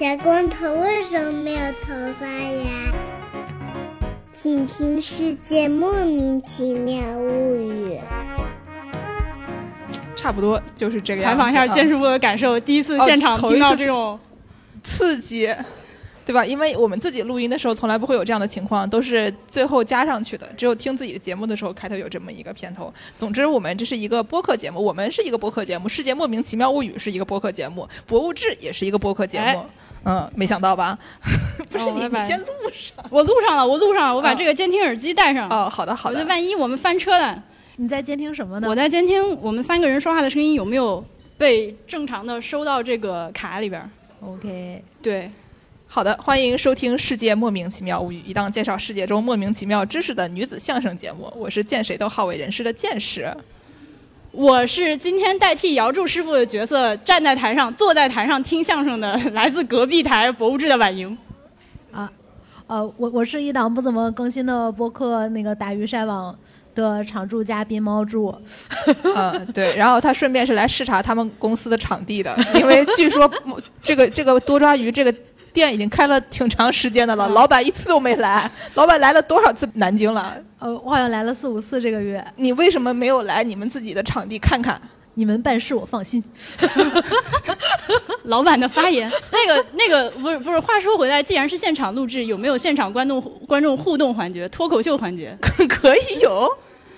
小光头为什么没有头发呀？请听《世界莫名其妙物语》。差不多就是这个样采访一下样子啊剑师傅的感受，第一次现场哦头一听到次这种，刺激，对吧？因为我们自己录音的时候从来不会有这样的情况，都是最后加上去的。只有听自己的节目的时候，开头有这么一个片头。总之，我们这是一个播客节目，我们是一个播客节目，《世界莫名其妙物语》是一个播客节目，《博物志》也是一个播客节目。哎嗯，没想到吧？不是你，哦你先录上。我录上了，我录上了，我把哦这个监听耳机戴上。哦，好的，好的。万一我们翻车了，你在监听什么呢？我在监听我们三个人说话的声音有没有被正常的收到这个卡里边儿。OK，对，好的，欢迎收听《世界莫名其妙物语》，一档介绍世界中莫名其妙知识的女子相声节目。我是见谁都好为人师的见识。我是今天代替姚柱师傅的角色，站在台上、坐在台上听相声的，来自隔壁台博物志的婉莹。啊，呃，我我是一档不怎么更新的播客，那个打鱼晒网的常驻嘉宾猫柱。嗯，对，然后他顺便是来视察他们公司的场地的，因为据说这个这个多抓鱼这个店已经开了挺长时间的了，老板一次都没来。老板来了多少次南京了？呃，我好像来了四五次这个月，你为什么没有来你们自己的场地看看？你们办事我放心。老板的发言，那个那个不是不是。话说回来，既然是现场录制，有没有现场观众观众互动环节、脱口秀环节？可以有。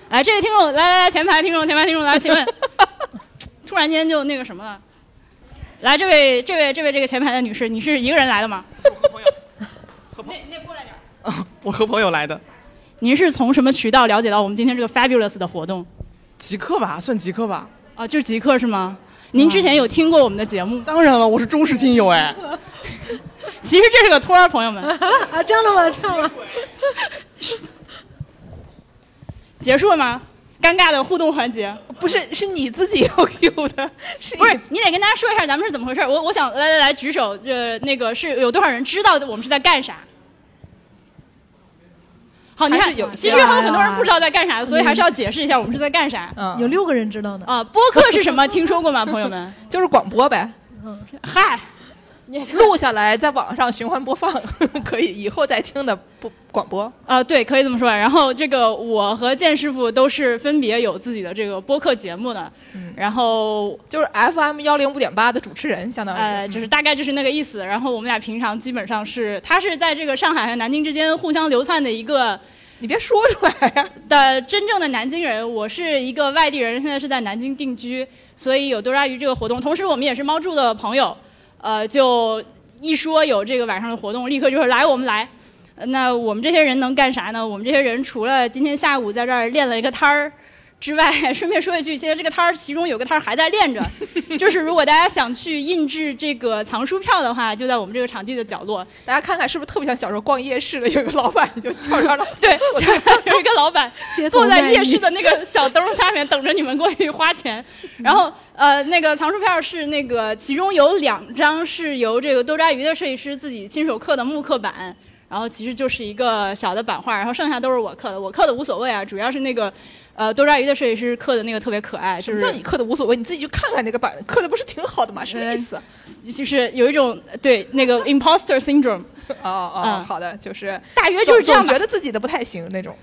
来，这位听众，来来来，前排听众，前排听众，来，请问，突然间就那个什么了？来，这位这位这位这个前排的女士，你是一个人来的吗？和朋友，和朋那那过来点儿。我和朋友来的，您是从什么渠道了解到我们今天这个 fabulous 的活动？极客吧，算极客吧。啊，就是极客是吗？您之前有听过我们的节目？当然了，我是忠实听友哎。其实这是个托儿，朋友们。啊，这样的吗？这样吗？结束了吗？尴尬的互动环节，不是，是你自己 要 Q 的，是不是？你得跟大家说一下咱们是怎么回事。我我想来来来举手，这那个是有多少人知道我们是在干啥？好，你看有，其实还有很多人不知道在干啥，所以还是要解释一下我们是在干啥。嗯，有六个人知道的。啊，播客是什么？听说过吗，朋友们？就是广播呗，嗨，录下来在网上循环播放，可以以后再听的播广播。啊，对，可以这么说。然后这个我和建师傅都是分别有自己的这个播客节目的，然后就是 FM 幺零五点八的主持人，相当于呃，就是大概就是那个意思。然后我们俩平常基本上是，他是在这个上海和南京之间互相流窜的一个你别说出来呀、的真正的南京人。我是一个外地人，现在是在南京定居，所以有多抓鱼这个活动。同时，我们也是猫住的朋友，呃，就一说有这个晚上的活动，立刻就说来，我们来。那我们这些人能干啥呢？我们这些人除了今天下午在这儿练了一个摊儿之外，顺便说一句，其实这个摊儿其中有个摊儿还在练着，就是如果大家想去印制这个藏书票的话，就在我们这个场地的角落。大家看看是不是特别像小时候逛夜市的，有一个老板你就叫上了，对，有一个老板坐在夜市的那个小灯下面等着你们过去花钱。然后呃，那个藏书票是那个其中有两张是由这个多抓鱼的设计师自己亲手刻的木刻版。然后其实就是一个小的版画，然后剩下都是我刻的。我刻的无所谓啊，主要是那个，呃，多抓鱼的设计师刻的那个特别可爱，就是叫你刻的无所谓，你自己去看看那个版，刻的不是挺好的吗？什么意思？就是有一种对那个 imposter syndrome，哦哦，嗯好的，就是大约就是这样觉。得自己的不太行那种。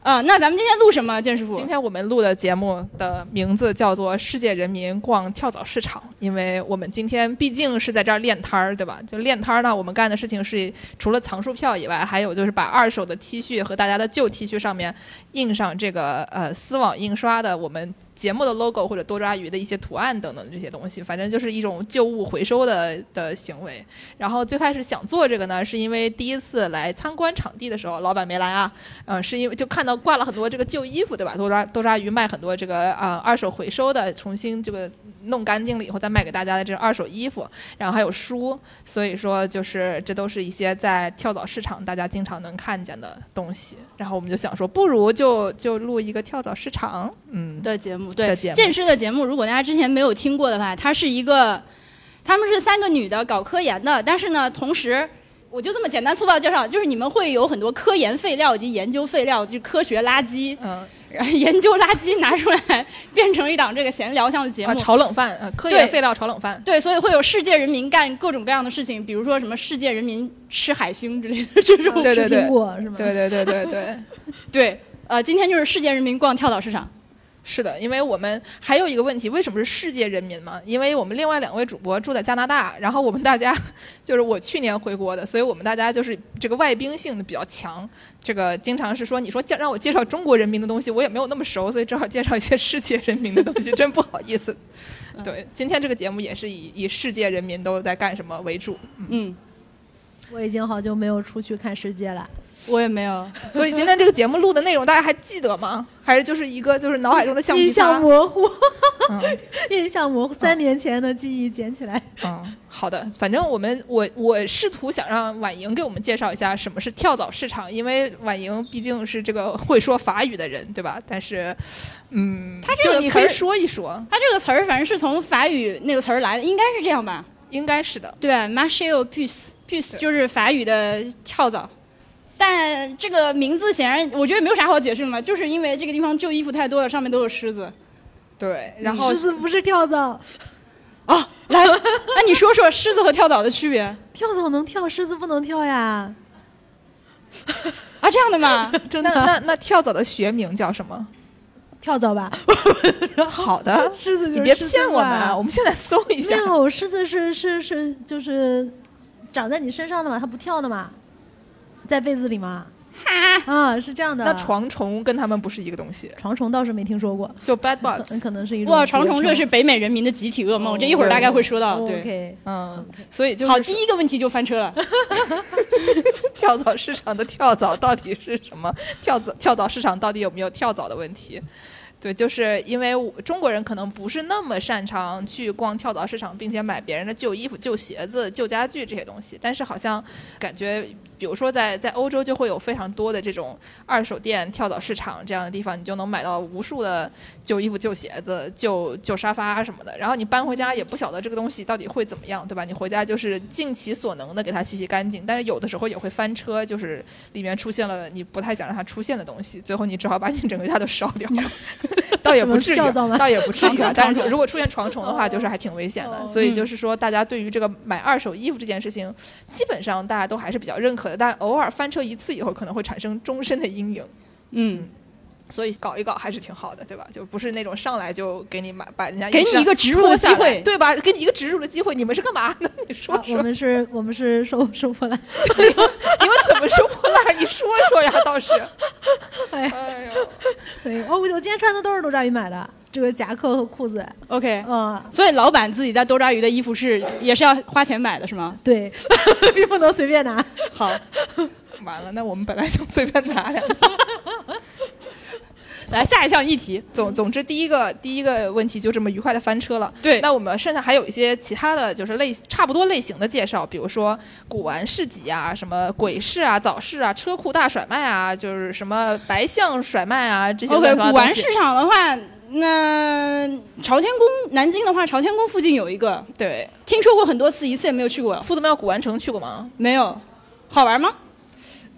啊、那咱们今天录什么，建师傅？今天我们录的节目的名字叫做《世界人民逛跳蚤市场》，因为我们今天毕竟是在这儿练摊儿，对吧？就练摊儿呢，我们干的事情是除了藏书票以外，还有就是把二手的 T 恤和大家的旧 T 恤上面印上这个呃丝网印刷的我们节目的 logo 或者多抓鱼的一些图案等等这些东西，反正就是一种旧物回收的的行为。然后最开始想做这个呢，是因为第一次来参观场地的时候，老板没来啊，嗯，是因为就看到挂了很多这个旧衣服，对吧？多抓多抓鱼卖很多这个啊、二手回收的，重新这个弄干净了以后再卖给大家的这个二手衣服，然后还有书，所以说就是这都是一些在跳蚤市场大家经常能看见的东西。然后我们就想说，不如就就录一个跳蚤市场，嗯，的节目，对的节目剑师的节目，如果大家之前没有听过的话，它是一个，他们是三个女的搞科研的，但是呢，同时。我就这么简单粗暴介绍，就是你们会有很多科研废料以及研究废料，就是科学垃圾。嗯，研究垃圾拿出来变成一档这个闲聊向的节啊，目。炒冷饭，啊，科对研废料炒冷饭。对，所以会有世界人民干各种各样的事情，比如说什么世界人民吃海星之类的这种。对对对吃苹果是吗？对对对对对，对，呃，今天就是世界人民逛跳蚤市场。是的，因为我们还有一个问题，为什么是世界人民嘛？因为我们另外两位主播住在加拿大，然后我们大家 就是我去年回国的，所以我们大家就是这个外宾性的比较强，这个经常是说你说介让我介绍中国人民的东西，我也没有那么熟，所以只好介绍一些世界人民的东西，真不好意思。对，今天这个节目也是以以世界人民都在干什么为主，嗯，我已经好久没有出去看世界了。我也没有。所以今天这个节目录的内容大家还记得吗？还是就是一个就是脑海中的橡皮印象？模糊，嗯 印象模糊，三年前的记忆捡起来。嗯，好的，反正我们我我试图想让婉莹给我们介绍一下什么是跳蚤市场，因为婉莹毕竟是这个会说法语的人，对吧？但是，嗯，他这个你可以词儿说一说，它这个词儿反正是从法语那个词儿来的，应该是这样吧？应该是的。对 m a r c h e au puce，puce 对就是法语的跳蚤。但这个名字显然，我觉得没有啥好解释的嘛，就是因为这个地方旧衣服太多了，上面都有虱子。对，然后狮子不是跳蚤，啊，来，那你说说狮子和跳蚤的区别跳蚤能跳，狮子不能跳呀。啊？这样的吗？真的，那那那跳蚤的学名叫什么？跳蚤吧。好的，狮子就是你别骗我们啊！我们现在搜一没下。有，狮子是是是就是长在你身上的嘛，它不跳的嘛，在被子里嘛。啊，是这样的。那床虫跟他们不是一个东西，床虫倒是没听说过，就 bed bugs，。可能是一种哇，床虫这是北美人民的集体噩梦，这一会儿大概会说到。对嗯，所以就好，第一个问题就翻车了。跳蚤市场的跳蚤到底是什么？跳蚤跳蚤市场到底有没有跳蚤的问题？对，就是因为中国人可能不是那么擅长去逛跳蚤市场，并且买别人的旧衣服、旧鞋子、旧家具这些东西，但是好像感觉，比如说在在欧洲就会有非常多的这种二手店、跳蚤市场这样的地方，你就能买到无数的旧衣服、旧鞋子、旧旧沙发什么的。然后你搬回家也不晓得这个东西到底会怎么样，对吧？你回家就是尽其所能的给它洗洗干净，但是有的时候也会翻车，就是里面出现了你不太想让它出现的东西，最后你只好把你整个家都烧掉。倒也不至于倒也不至于啊。但是如果出现床虫的话，就是还挺危险的。哦所以就是说，大家对于这个买二手衣服这件事情，基本上大家都还是比较认可的，但偶尔翻车一次以后，可能会产生终身的阴影。嗯，所以搞一搞还是挺好的，对吧？就不是那种上来就给你买，把人家给你一个植入的机会对吧？给你一个植入的机会，你们是干嘛呢？你说啊，我们是，我们是收 收破烂。你们怎么收破烂？你说说呀，倒是。哎哎呦，对，哦，我我今天穿的都是多抓鱼买的，这个夹克和裤子。OK。嗯，所以老板自己在多抓鱼的衣服是也是要花钱买的，是吗？对，并不能随便拿。好，完了，那我们本来就随便拿两件。来下一项议题。总总之，第一个第一个问题就这么愉快的翻车了。对那我们剩下还有一些其他的就是类差不多类型的介绍，比如说古玩市集啊，什么鬼市啊、早市啊、车库大甩卖啊，就是什么白象甩卖啊这些 OK，古玩市场的话，那朝天宫，南京的话，朝天宫附近有一个，对，听说过很多次，一次也没有去过。夫子庙古玩城去过吗？没有，好玩吗？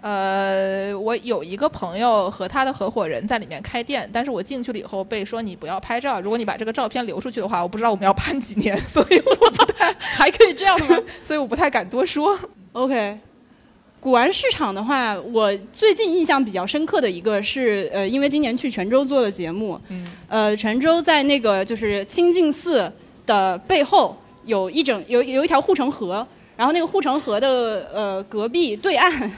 呃，我有一个朋友和他的合伙人在里面开店，但是我进去了以后被说你不要拍照，如果你把这个照片留出去的话，我不知道我们要判几年，所以我不太 还可以这样的吗所以我不太敢多说。？OK，古玩市场的话，我最近印象比较深刻的一个是，呃，因为今年去泉州做的节目，嗯，呃，泉州在那个就是清净寺的背后有一整有有一条护城河，然后那个护城河的呃隔壁对岸。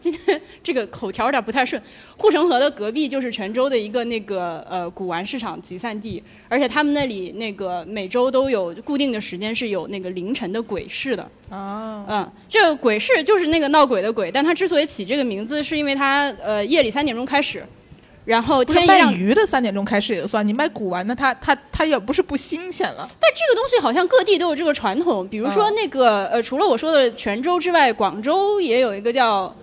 今天这个口条有点不太顺。护城河的隔壁就是泉州的一个那个呃古玩市场集散地，而且他们那里那个每周都有固定的时间是有那个凌晨的鬼市的。哦，嗯，这个鬼市就是那个闹鬼的鬼，但它之所以起这个名字，是因为它呃夜里三点钟开始，然后天一亮，鱼的三点钟开始也算，你卖古玩的，它它它也不是不新鲜了。但这个东西好像各地都有这个传统，比如说嗯那个、呃，除了我说的泉州之外，广州也有一个叫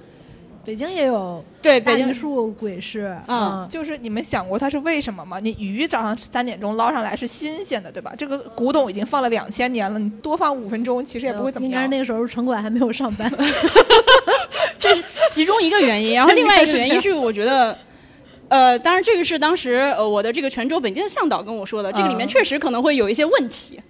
北京也有对北京梨树鬼市，嗯就是你们想过它是为什么吗？你鱼早上三点钟捞上来是新鲜的，对吧？这个古董已经放了两千年了，你多放五分钟其实也不会怎么样。应该是那个时候城管还没有上班。这是其中一个原因，然后另外一个原因是我觉得。呃，当然这个是当时呃我的这个泉州本地的向导跟我说的，这个里面嗯确实可能会有一些问题。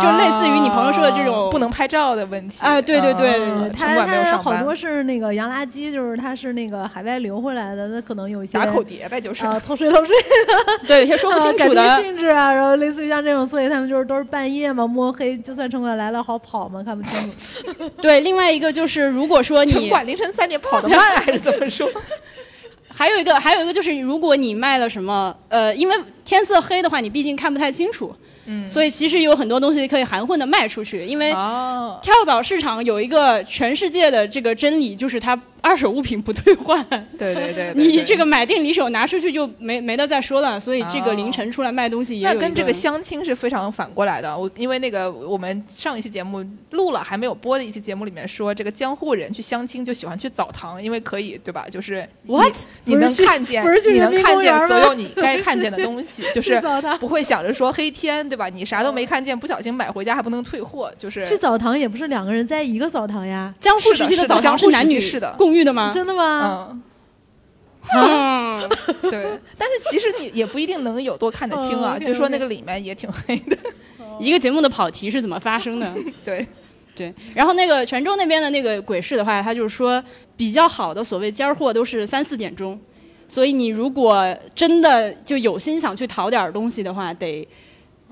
就类似于你朋友说的这种啊不能拍照的问题啊对对对啊它城管没有上班好多是那个洋垃圾，就是他是那个海外流回来的，那可能有一些打口碟呗，就是啊偷税漏税 对，有些说不清楚的变。性质啊，然后类似于像这种，所以他们就是都是半夜嘛，摸黑，就算城管来了好跑嘛，看不清楚。对，另外一个就是如果说城你管凌晨三点跑得慢还是怎么说？还有一个，还有一个就是，如果你卖了什么，呃，因为天色黑的话，你毕竟看不太清楚，嗯所以其实有很多东西可以含混的卖出去。因为哦，跳蚤市场有一个全世界的这个真理，就是它二手物品不退换。对对对，你这个买定离手拿出去就没没得再说了，所以这个哦凌晨出来卖东西那跟这个相亲是非常反过来的。我因为那个我们上一期节目录了还没有播的一期节目里面说，这个江户人去相亲就喜欢去澡堂，因为可以对吧？就是 What？你能看见不是你能看见所有你该看见的东西，就是不会想着说黑天对吧？你啥都没看见，不小心买回家还不能退货，就是去澡堂也不是两个人在一个澡堂呀，江户时期的澡堂江户男女时期是的共浴的吗？真的吗？嗯。嗯，对，但是其实你也不一定能有多看得清啊，就说那个里面也挺黑的。一个节目的跑题是怎么发生的？对，对，然后那个泉州那边的那个鬼市的话，他就是说比较好的所谓尖儿货都是三四点钟，所以你如果真的就有心想去淘点东西的话，得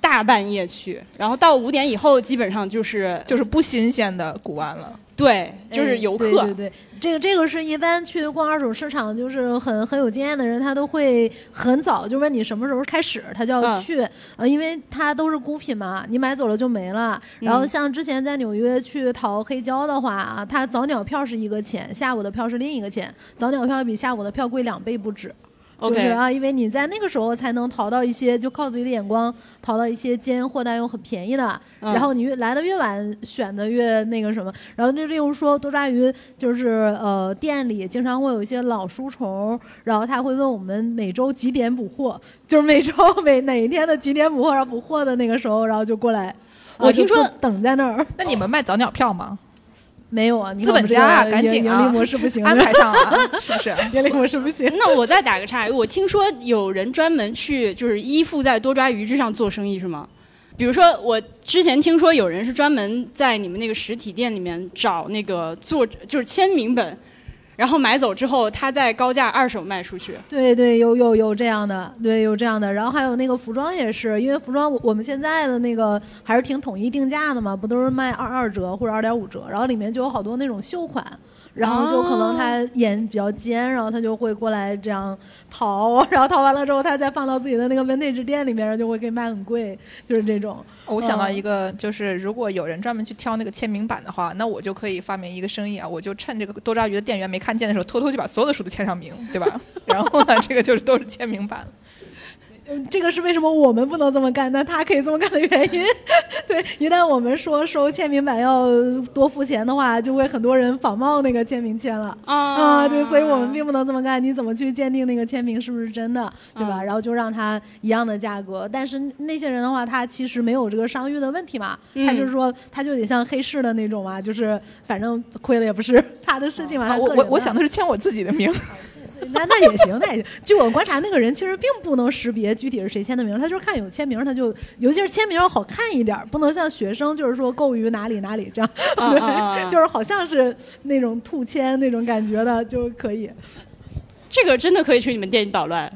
大半夜去，然后到五点以后基本上就是就是不新鲜的古玩了。对，就是游客。哎对对对，这个这个是一般去逛二手市场，就是很很有经验的人，他都会很早就问你什么时候开始，他就要嗯去，呃，因为它都是孤品嘛，你买走了就没了。然后嗯像之前在纽约去淘黑胶的话啊，它早鸟票是一个钱，下午的票是另一个钱，早鸟票比下午的票贵两倍不止。就是啊，因为你在那个时候才能淘到一些，就靠自己的眼光淘到一些尖货，但又很便宜的。嗯然后你越来的越晚，选的越那个什么。然后就例如说多抓鱼，就是呃店里经常会有一些老书虫，然后他会问我们每周几点补货，就是每周每哪一天的几点补货，然后补货的那个时候，然后就过来。啊我听说等在那儿那你们卖早鸟票吗？没有啊？资本家啊，赶紧啊，盈利模式不行，安排上啊，是不是？盈利模式不行。那我再打个岔，我听说有人专门去就是依附在多抓鱼之上做生意是吗？比如说，我之前听说有人是专门在你们那个实体店里面找那个作者，就是签名本，然后买走之后，他再高价二手卖出去。对对，有有有这样的，对有这样的，然后还有那个服装也是，因为服装我们现在的那个还是挺统一定价的嘛，不都是卖二二折或者二点五折，然后里面就有好多那种秀款，然后就可能他眼比较尖，然后他就会过来这样淘，然后淘完了之后，他再放到自己的那个 vintage 店里面，就会给卖很贵，就是这种。我想到嗯一个，就是如果有人专门去挑那个签名版的话，那我就可以发明一个生意啊，我就趁这个多抓鱼的店员没看见的时候，偷偷就把所有的书都签上名，对吧？然后呢，这个就是都是签名版。嗯，这个是为什么我们不能这么干，但他可以这么干的原因。对，一旦我们说收签名版要多付钱的话，就会很多人仿冒那个签名签了。啊啊，对，所以我们并不能这么干。你怎么去鉴定那个签名是不是真的，对吧？嗯然后就让他一样的价格，但是那些人的话，他其实没有这个商誉的问题嘛，他就是说，他就得像黑市的那种嘛，就是反正亏了也不是 他的事情嘛。我我我想的是签我自己的名，那那也行，那也行。据我观察，那个人其实并不能识别具体是谁签的名，他就是看有签名，他就尤其是签名要好看一点儿，不能像学生就是说购于哪里哪里这样，啊啊啊，就是好像是那种兔签那种感觉的就可以。这个真的可以去你们店里捣乱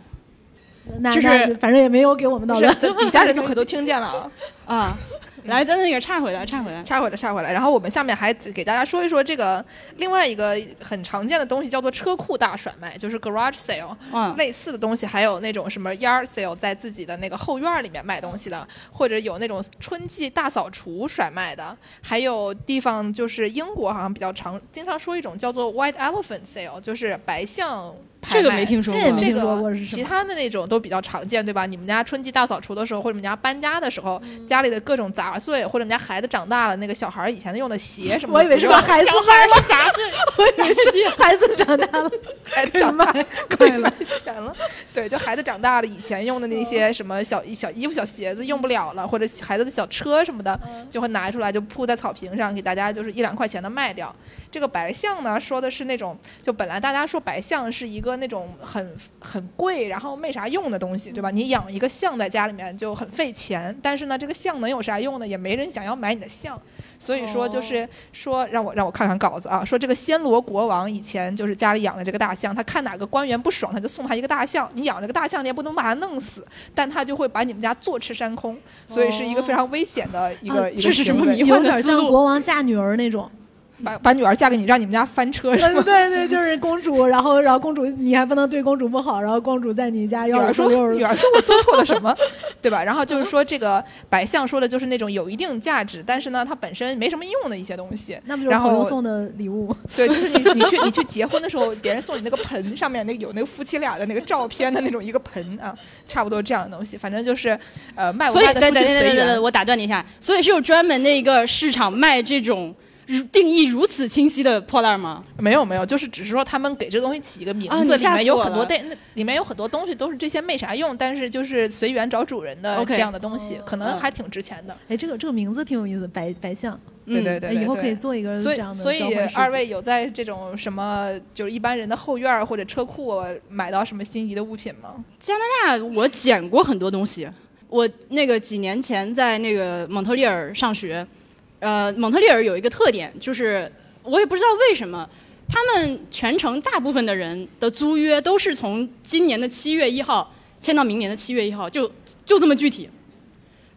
就是反正也没有给我们捣乱，这底下人都可都听见了啊。啊！来，咱那个岔回来，岔回来。岔回来，岔回来。然后我们下面还给大家说一说这个另外一个很常见的东西，叫做车库大甩卖，就是 garage sale。嗯，类似的东西，还有那种什么 yard sale，在自己的那个后院里面卖东西的，或者有那种春季大扫除甩卖的，还有地方就是英国好像比较常经常说一种叫做 white elephant sale，就是白象。这个没听说过这也没。听说过个其他的那种都比较常见，对吧？你们家春季大扫除的时候，或者你们家搬家的时候，家里的各种杂碎，或者你们家孩子长大了，那个小孩以前用的鞋什么的，我以为是不是孩子买了杂碎，我以为是孩子长大了 孩子长大卖 可以卖钱了。对，就孩子长大了，以前用的那些什么小小衣服、小鞋子用不了了，或者孩子的小车什么的，就会拿出来就铺在草坪上，给大家就是一两块钱的卖掉。这个白象呢，说的是那种，就本来大家说白象是一个个那种很很贵，然后没啥用的东西，对吧？你养一个象在家里面就很费钱，但是呢，这个象能有啥用呢？也没人想要买你的象，所以说就是说让我让我看看稿子啊，说这个暹罗国王以前就是家里养了这个大象，他看哪个官员不爽，他就送他一个大象。你养这个大象，你也不能把它弄死，但他就会把你们家坐吃山空，所以是一个非常危险的一个、啊一个行为有点像国王嫁女儿那种。把把女儿嫁给你，让你们家翻车是对吗？对对，就是公主，然后然后公主你还不能对公主不好，然后公主在你家女儿说女儿说我做错了什么，对吧？然后就是说这个白象说的就是那种有一定价值，但是呢它本身没什么用的一些东西。那不就是然后朋友送的礼物？对，就是你你去你去结婚的时候，别人送你那个盆，上面那个有那个夫妻俩的那个照片的那种一个盆啊，差不多这样的东西。反正就是呃卖不所以卖的出对对对对对对，。我打断你一下，所以是有专门的一个市场卖这种如定义如此清晰的破烂吗？没有没有，就是只是说他们给这个东西起一个名字，啊里面有很多对，那里面有很多东西都是这些没啥用，但是就是随缘找主人的这样的东西，可能嗯还挺值钱的。哎，这个这个名字挺有意思，白白象，嗯对对对以后可以。做一个这样，的所以二位有在这种什么，就是一般人的后院儿或者车库买到什么心仪的物品吗？加拿大我捡过很多东西。我那个几年前在那个蒙特利尔上学，呃，蒙特利尔有一个特点，就是我也不知道为什么，他们全城大部分的人的租约都是从今年的七月一号签到明年的七月一号，就就这么具体，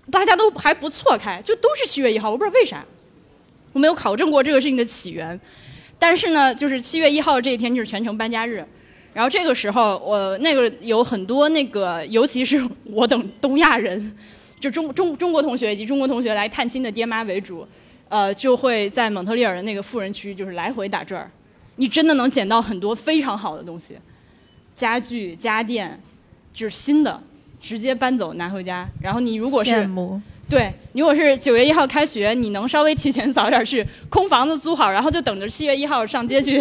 大家都还不错开，就都是七月一号，我不知道为啥，我没有考证过这个事情的起源，但是呢，就是七月一号这一天就是全城搬家日。然后这个时候，我那个有很多那个，尤其是我等东亚人，就中中中国同学以及中国同学来探亲的爹妈为主，呃，就会在蒙特利尔的那个富人区，就是来回打转儿。你真的能捡到很多非常好的东西，家具、家电，就是新的，直接搬走拿回家。然后你如果是对，如果是九月一号开学，你能稍微提前早点去，空房子租好，然后就等着七月一号上街去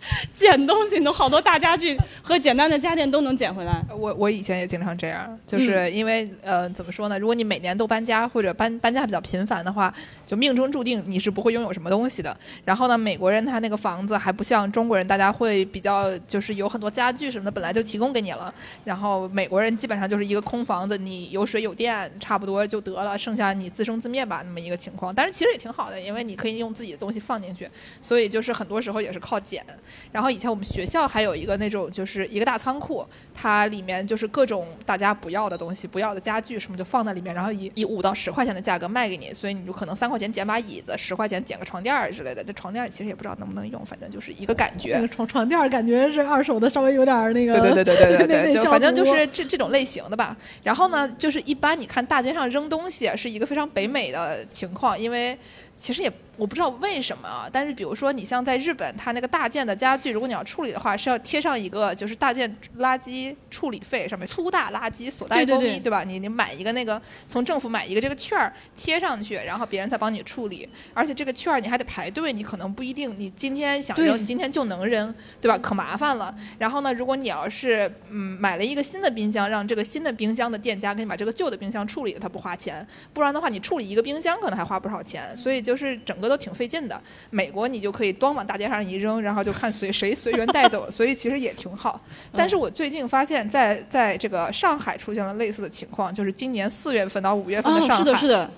捡东西，能好多大家具和简单的家电都能捡回来。我我以前也经常这样，嗯就是因为、呃怎么说呢？如果你每年都搬家或者搬搬家比较频繁的话，就命中注定你是不会拥有什么东西的。然后呢，美国人他那个房子还不像中国人，大家会比较就是有很多家具什么的本来就提供给你了。然后美国人基本上就是一个空房子，你有水有电差不多就得了，剩下你自生自灭吧那么一个情况。但是其实也挺好的，因为你可以用自己的东西放进去，所以就是很多时候也是靠捡。然后以前我们学校还有一个那种就是一个大仓库，它里面就是各种大家不要的东西、不要的家具什么就放在里面，然后以以五到十块钱的价格卖给你，所以你就可能三块钱捡把椅子，十块钱捡个床垫儿之类的。这床垫儿其实也不知道能不能用，反正就是一个感觉。那个床床垫儿感觉是二手的，稍微有点那个。对对对对对对对，就反正就是这这种类型的吧。然后呢，就是一般你看大街上扔东西是一个非常北美的情况，因为其实也我不知道为什么啊，但是比如说你像在日本，它那个大件的家具，如果你要处理的话，是要贴上一个就是大件垃圾处理费，上面粗大垃圾所带包对对吧？你你买一个那个从政府买一个这个券儿贴上去，然后别人再帮你处理，而且这个券儿你还得排队，你可能不一定你今天想对扔，你今天就能扔，对吧？可麻烦了。然后呢，如果你要是嗯买了一个新的冰箱，让这个新的冰箱的店家给你把这个旧的冰箱处理了，他不花钱，不然的话你处理一个冰箱可能还花不少钱，所以就是整个都挺费劲的。美国你就可以端往大街上一扔，然后就看随谁随缘带走，所以其实也挺好。但是我最近发现在，在这个上海出现了类似的情况，就是今年四月份到五月份的哦，上海，是的，是的，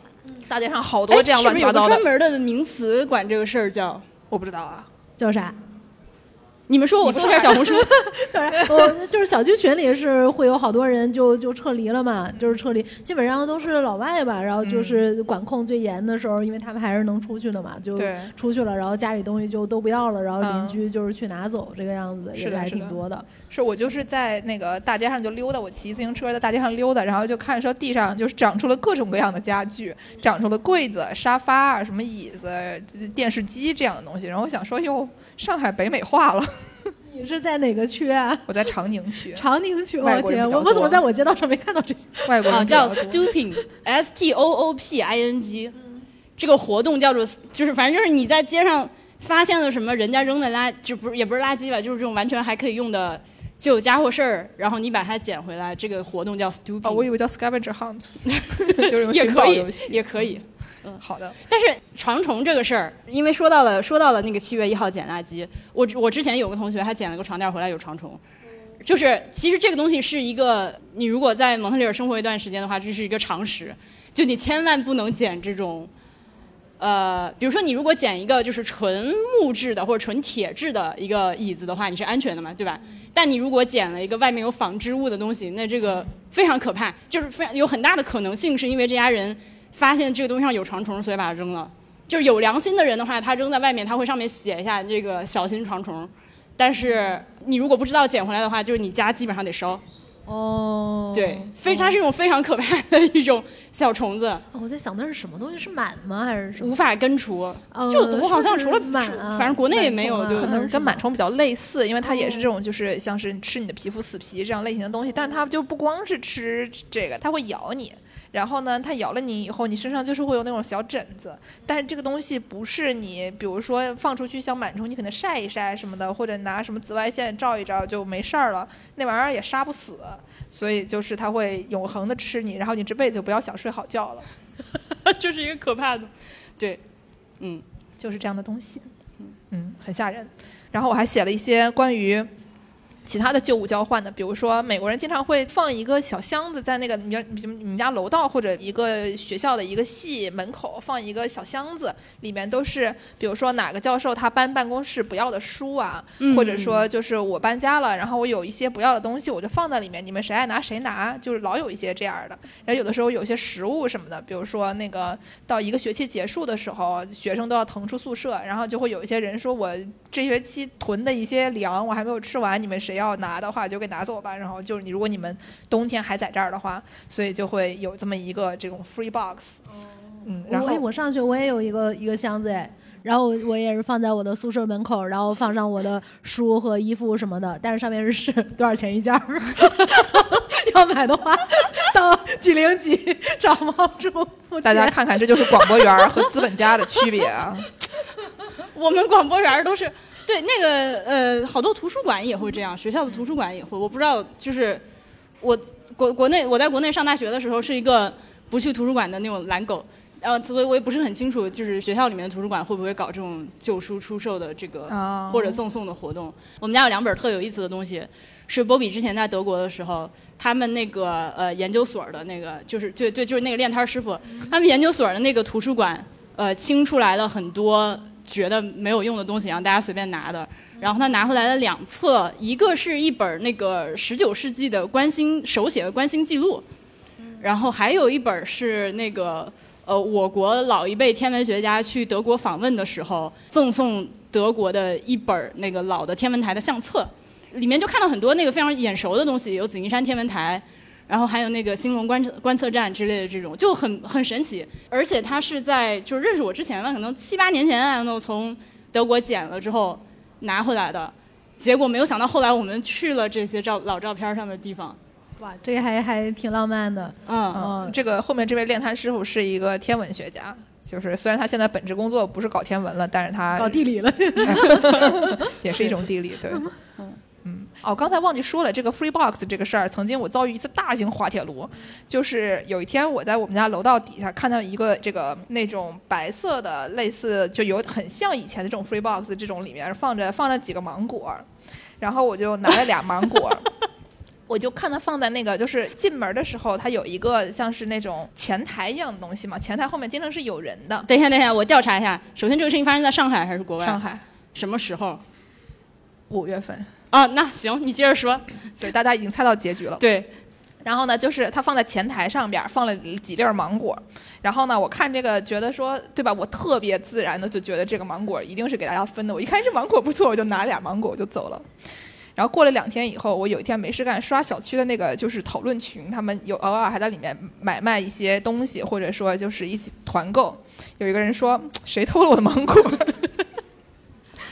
大街上好多这样哎乱七八糟的，是不是有个专门的名词管这个事儿叫？我不知道啊。叫啥？你们说，我搜一下小红书。我就是小区群里是会有好多人就就撤离了嘛，就是撤离，基本上都是老外吧，然后就是管控最严的时候，因为他们还是能出去的嘛，就出去了，然后家里东西就都不要了，然后邻嗯居就是去拿走，这个样子也还是的是的挺多的。是我就是在那个大街上就溜达，我骑自行车在大街上溜达，然后就看说地上就是长出了各种各样的家具，长出了柜子、沙发啊、什么椅子、电视机这样的东西。然后我想说，哟，上海北美化了。你是在哪个区啊？我在长宁区，长宁区，我天，外国人比较我我怎么在我街道上没看到这些？啊，外国人比叫 stooping，S T O O P I N G，这个活动叫做就是反正就是你在街上发现了什么人家扔的垃，就不是也不是垃圾吧，就是这种完全还可以用的旧家伙事儿，然后你把它捡回来，这个活动叫 stooping。哦，我以为叫 scavenger hunt，就是用也寻可以宝游戏。也可以。好的，但是床虫这个事儿，因为说到了说到了那个七月一号捡垃圾，我我之前有个同学他捡了个床垫回来有床虫，就是其实这个东西是一个你如果在蒙特利尔生活一段时间的话，这是一个常识，就你千万不能捡这种。呃，比如说你如果捡一个就是纯木质的或者纯铁质的一个椅子的话，你是安全的嘛，对吧？但你如果捡了一个外面有纺织物的东西，那这个非常可怕，就是非常有很大的可能性是因为这家人发现这个东西上有床虫，所以把它扔了。就是有良心的人的话，他扔在外面，他会上面写一下这个小心床虫。但是你如果不知道捡回来的话，就是你家基本上得烧。哦，对，非它是一种非常可怕的一种小虫子，我在想那是什么东西？是螨吗？还是什么？无法根除。呃就我好像除了是螨啊，反正国内也没有啊就可能跟螨虫比较类似，因为它也哦是这种，就是像是吃你的皮肤、死皮这样类型的东西。但它就不光是吃这个，它会咬你。然后呢，它咬了你以后，你身上就是会有那种小疹子。但是这个东西不是你，比如说放出去像螨虫，你可能晒一晒什么的，或者拿什么紫外线照一照就没事儿了。那玩意儿也杀不死，所以就是它会永恒的吃你，然后你这辈子就不要想睡好觉了。就是一个可怕的，对，嗯，就是这样的东西，嗯，很吓人。然后我还写了一些关于其他的旧物交换的，比如说美国人经常会放一个小箱子在那个你们你们家楼道或者一个学校的一个系门口放一个小箱子，里面都是比如说哪个教授他搬办公室不要的书啊，嗯或者说就是我搬家了，然后我有一些不要的东西，我就放在里面，你们谁爱拿谁拿，就是老有一些这样的。然后有的时候有一些食物什么的，比如说那个到一个学期结束的时候，学生都要腾出宿舍，然后就会有一些人说我这学期囤的一些粮我还没有吃完，你们谁要拿的话就给拿走吧。然后就是你如果你们冬天还在这儿的话，所以就会有这么一个这种 free box。嗯，然我后我上学我也有一个一个箱子哎，然后我也是放在我的宿舍门口，然后放上我的书和衣服什么的，但是上面是多少钱一件儿，要买的话到几零几找猫主付钱。大家看看，这就是广播员和资本家的区别啊。我们广播员都是 对那个呃，好多图书馆也会这样，学校的图书馆也会。我不知道，就是我国国内我在国内上大学的时候是一个不去图书馆的那种懒狗，呃所以我也不是很清楚，就是学校里面的图书馆会不会搞这种旧书出售的这个哦或者赠送的活动。我们家有两本特有意思的东西。是波比之前在德国的时候，他们那个呃研究所的那个，就是对对，就是那个练摊师傅，他们研究所的那个图书馆，呃，清出来了很多觉得没有用的东西，让大家随便拿的。然后他拿回来了两册，一个是一本那个十九世纪的观星手写的观星记录，然后还有一本是那个呃我国老一辈天文学家去德国访问的时候赠送德国的一本那个老的天文台的相册，里面就看到很多那个非常眼熟的东西，有紫金山天文台。然后还有那个兴隆观测观测站之类的这种，就很很神奇。而且他是在就是认识我之前呢，可能七八年前啊，那从德国捡了之后拿回来的。结果没有想到后来我们去了这些照老照片上的地方，哇，这个还还挺浪漫的。嗯，嗯，这个后面这位练摊师傅是一个天文学家，就是虽然他现在本职工作不是搞天文了，但是他搞地理了，也是一种地理，对。嗯，哦，刚才忘记说了，这个 free box 这个事儿，曾经我遭遇一次大型滑铁卢，就是有一天我在我们家楼道底下看到一个这个那种白色的，类似就有很像以前的这种 free box 这种里面放着放了几个芒果，然后我就拿了俩芒果。我就看它放在那个，就是进门的时候，它有一个像是那种前台一样的东西嘛，前台后面经常是有人的。等一下，等一下，我调查一下。首先，这个事情发生在上海还是国外？上。海什么时候？五月份，啊，那行，你接着说。对，大家已经猜到结局了。对，然后呢，就是他放在前台上边儿放了几粒儿芒果，然后呢，我看这个觉得说，对吧？我特别自然的就觉得这个芒果一定是给大家分的。我一看这芒果不错，我就拿俩芒果我就走了。然后过了两天以后，我有一天没事干，刷小区的那个就是讨论群，他们有偶尔还在里面买卖一些东西，或者说就是一起团购。有一个人说，谁偷了我的芒果？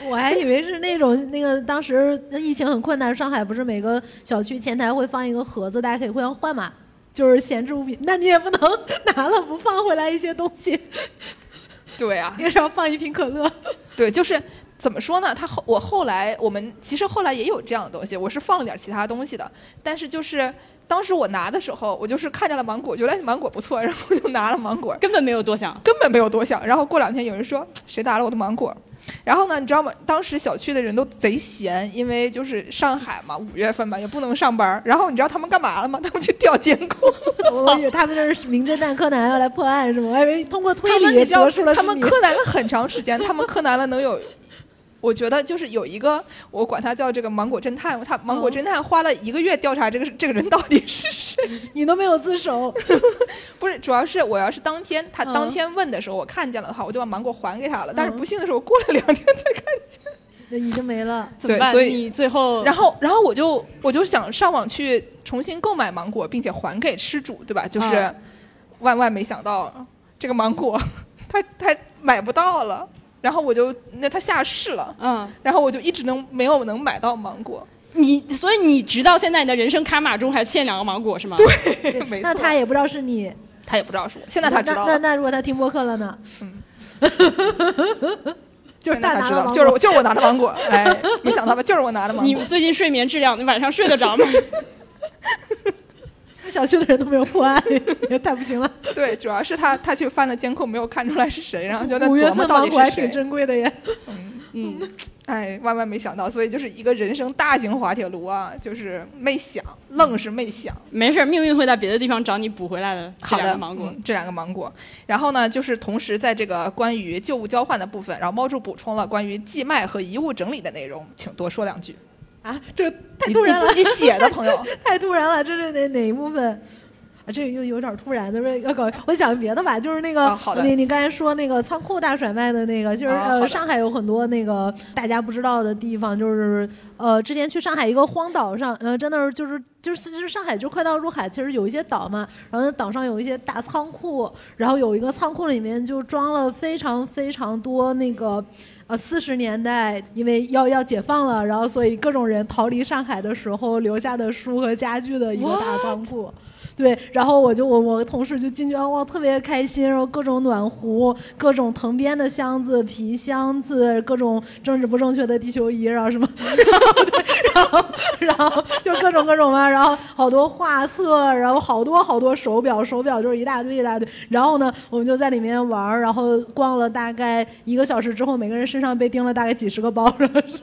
我还以为是那种那个当时疫情很困难，上海不是每个小区前台会放一个盒子，大家可以互相换嘛，就是闲置物品。那你也不能 拿了不放回来一些东西，对啊，应该是要放一瓶可乐。对，就是怎么说呢？他后我后来我们其实后来也有这样的东西，我是放了点其他东西的，但是就是当时我拿的时候，我就是看见了芒果，觉得芒果不错，然后我就拿了芒果，根本没有多想。根本没有多想。然后过两天有人说谁拿了我的芒果，然后呢，你知道吗？当时小区的人都贼闲，因为就是上海嘛，五月份嘛也不能上班。然后你知道他们干嘛了吗？他们去调监控。我以为他们那是名侦探柯南要来破案是吗？我还以为通过推理得出了他们柯南了很长时间，他们柯南了能有。我觉得就是有一个，我管他叫这个芒果侦探，他芒果侦探花了一个月调查这个 这个人到底是谁。你都没有自首，不是，主要是我要是当天他嗯当天问的时候，我看见了的话，我就把芒果还给他了。但是不幸的是，我过了两天才看见。那已经没了。怎么办？所以你最后然后，然后我就我就想上网去重新购买芒果，并且还给失主，对吧？就是嗯万万没想到，这个芒果他他买不到了。然后我就那他下市了，嗯，然后我就一直能没有能买到芒果。你所以你直到现在你的人生卡码中还欠两个芒果是吗？对，没错，那他也不知道是你，他也不知道是我，现在他知道了，那那那如果他听播客了呢？嗯，就是现在他知道了，就是我就是我拿的芒果，哎，没想到吧？就是我拿的芒果 你。最近睡眠质量，你晚上睡得着吗？小区的人都没有破案，也太不行了。对，主要是他他去翻了监控，没有看出来是谁，然后就在琢磨到底份芒果还挺是谁。珍贵的耶。嗯，哎，万万没想到，所以就是一个人生大型滑铁卢啊，就是没想，愣是没想。没事，命运会在别的地方找你补回来的。好的，芒果，嗯这两个芒果。然后呢，就是同时在这个关于旧物交换的部分，然后猫柱补充了关于寄卖和遗物整理的内容，请多说两句。啊，这太突然了，你自己写的朋友，太突然了，这是哪哪一部分？啊，这又有点突然的，不是要搞？我讲别的吧，就是那个，啊好的你你刚才说那个仓库大甩卖的那个，就是、呃，上海有很多那个大家不知道的地方，就是呃，之前去上海一个荒岛上，呃，真的是就是就是就是上海就快到入海，其实有一些岛嘛，然后那岛上有一些大仓库，然后有一个仓库里面就装了非常非常多那个。呃，四十年代因为要要解放了，然后所以各种人逃离上海的时候留下的书和家具的一个大仓库。对，然后我就我我同事就进去，哇，特别开心，然后各种暖壶，各种藤编的箱子、皮箱子，各种政治不正确的地球仪，然后什么，然后对，然后然后就各种各种嘛，然后好多画册，然后好多好多手表，手表就是一大堆一大堆，然后呢，我们就在里面玩儿，然后逛了大概一个小时之后，每个人身上被叮了大概几十个包，然后是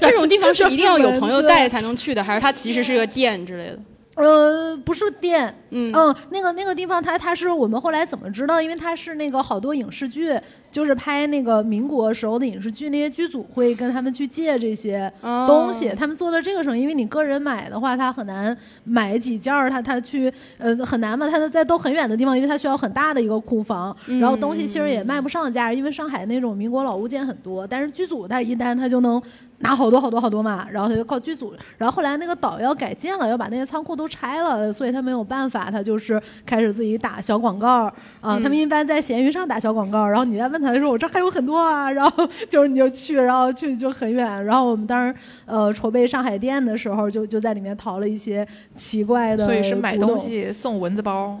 这种地方是一定要有朋友带才能去的，还是它其实是个店之类的？呃，不是店，嗯那个那个地方它它是我们后来怎么知道？因为它是那个好多影视剧，就是拍那个民国时候的影视剧，那些剧组会跟他们去借这些东西，哦他们做的这个生意，因为你个人买的话，他很难买几件儿，他他去呃很难嘛，他在都很远的地方，因为他需要很大的一个库房，然后东西其实也卖不上价，因为上海那种民国老物件很多，但是剧组他一单他就能。拿好多好多好多嘛，然后他就靠剧组，然后后来那个岛要改建了，要把那些仓库都拆了，所以他没有办法，他就是开始自己打小广告啊、嗯他们一般在闲鱼上打小广告，然后你再问他的时候，我这还有很多啊，然后 就是你就去，然后去就很远，然后我们当时呃筹备上海店的时候，就就在里面淘了一些奇怪的，所以是买东。西送蚊子包。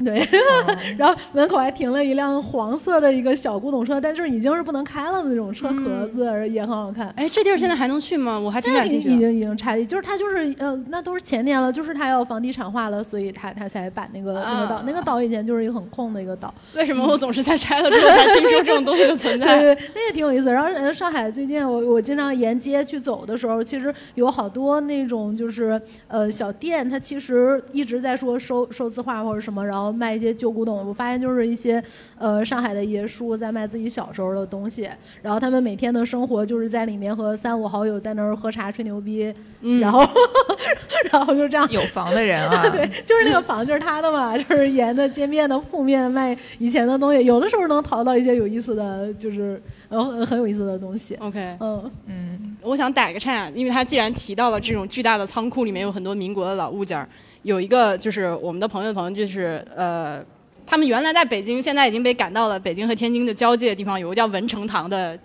对，然后门口还停了一辆黄色的一个小古董车，但就是已经是不能开了的那种车壳子，也很好看。哎，这地儿现在还能去吗？我还挺感兴趣已经已经拆了，就是他就是呃，那都是前年了，就是他要房地产化了，所以他他才把那个那个岛，啊那个岛以前就是一个很空的一个岛，为什么我总是在拆了之后才听说这种东西的存在？对对，那个挺有意思。然后呃，上海最近我我经常沿街去走的时候，其实有好多那种就是呃小店，它其实一直在说收收字画或者什么，然后卖一些旧古董。我发现就是一些呃上海的爷叔在卖自己小时候的东西，然后他们每天的生活就是在里面和三五好友在那儿喝茶吹牛逼，嗯。然后 然后就这样。有房的人啊，对，就是那个房就是他的嘛，就是沿着街面的铺面卖以前的东西，有的时候能淘到一些有意思的，就是呃很很有意思的东西。OK，嗯，嗯，我想打个岔，因为他既然提到了这种巨大的仓库里面有很多民国的老物件儿，有一个就是我们的朋友的朋友，就是呃，他们原来在北京，现在已经被赶到了北京和天津的交界的地方，有个叫文成堂的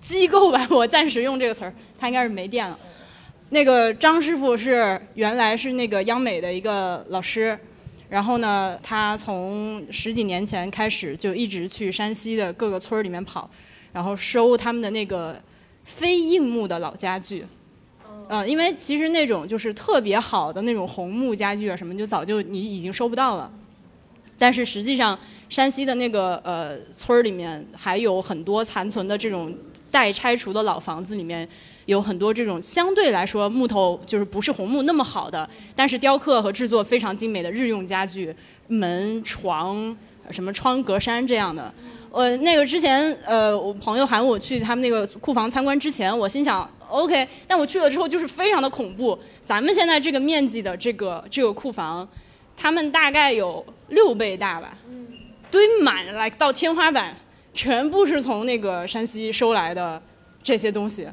机构吧，我暂时用这个词儿，他应该是没电了。那个张师傅是原来是那个央美的一个老师，然后呢，他从十几年前开始就一直去山西的各个村儿里面跑，然后收他们的那个非硬木的老家具。呃，因为其实那种就是特别好的那种红木家具啊什么，就早就你已经收不到了。但是实际上，山西的那个呃村儿里面还有很多残存的这种待拆除的老房子，里面有很多这种相对来说木头就是不是红木那么好的，但是雕刻和制作非常精美的日用家具，门、床、什么窗、格栅这样的。呃，那个之前呃，我朋友喊我去他们那个库房参观之前，我心想 OK，但我去了之后就是非常的恐怖。咱们现在这个面积的这个这个库房，他们大概有六倍大吧，堆满了到天花板，全部是从那个山西收来的这些东西。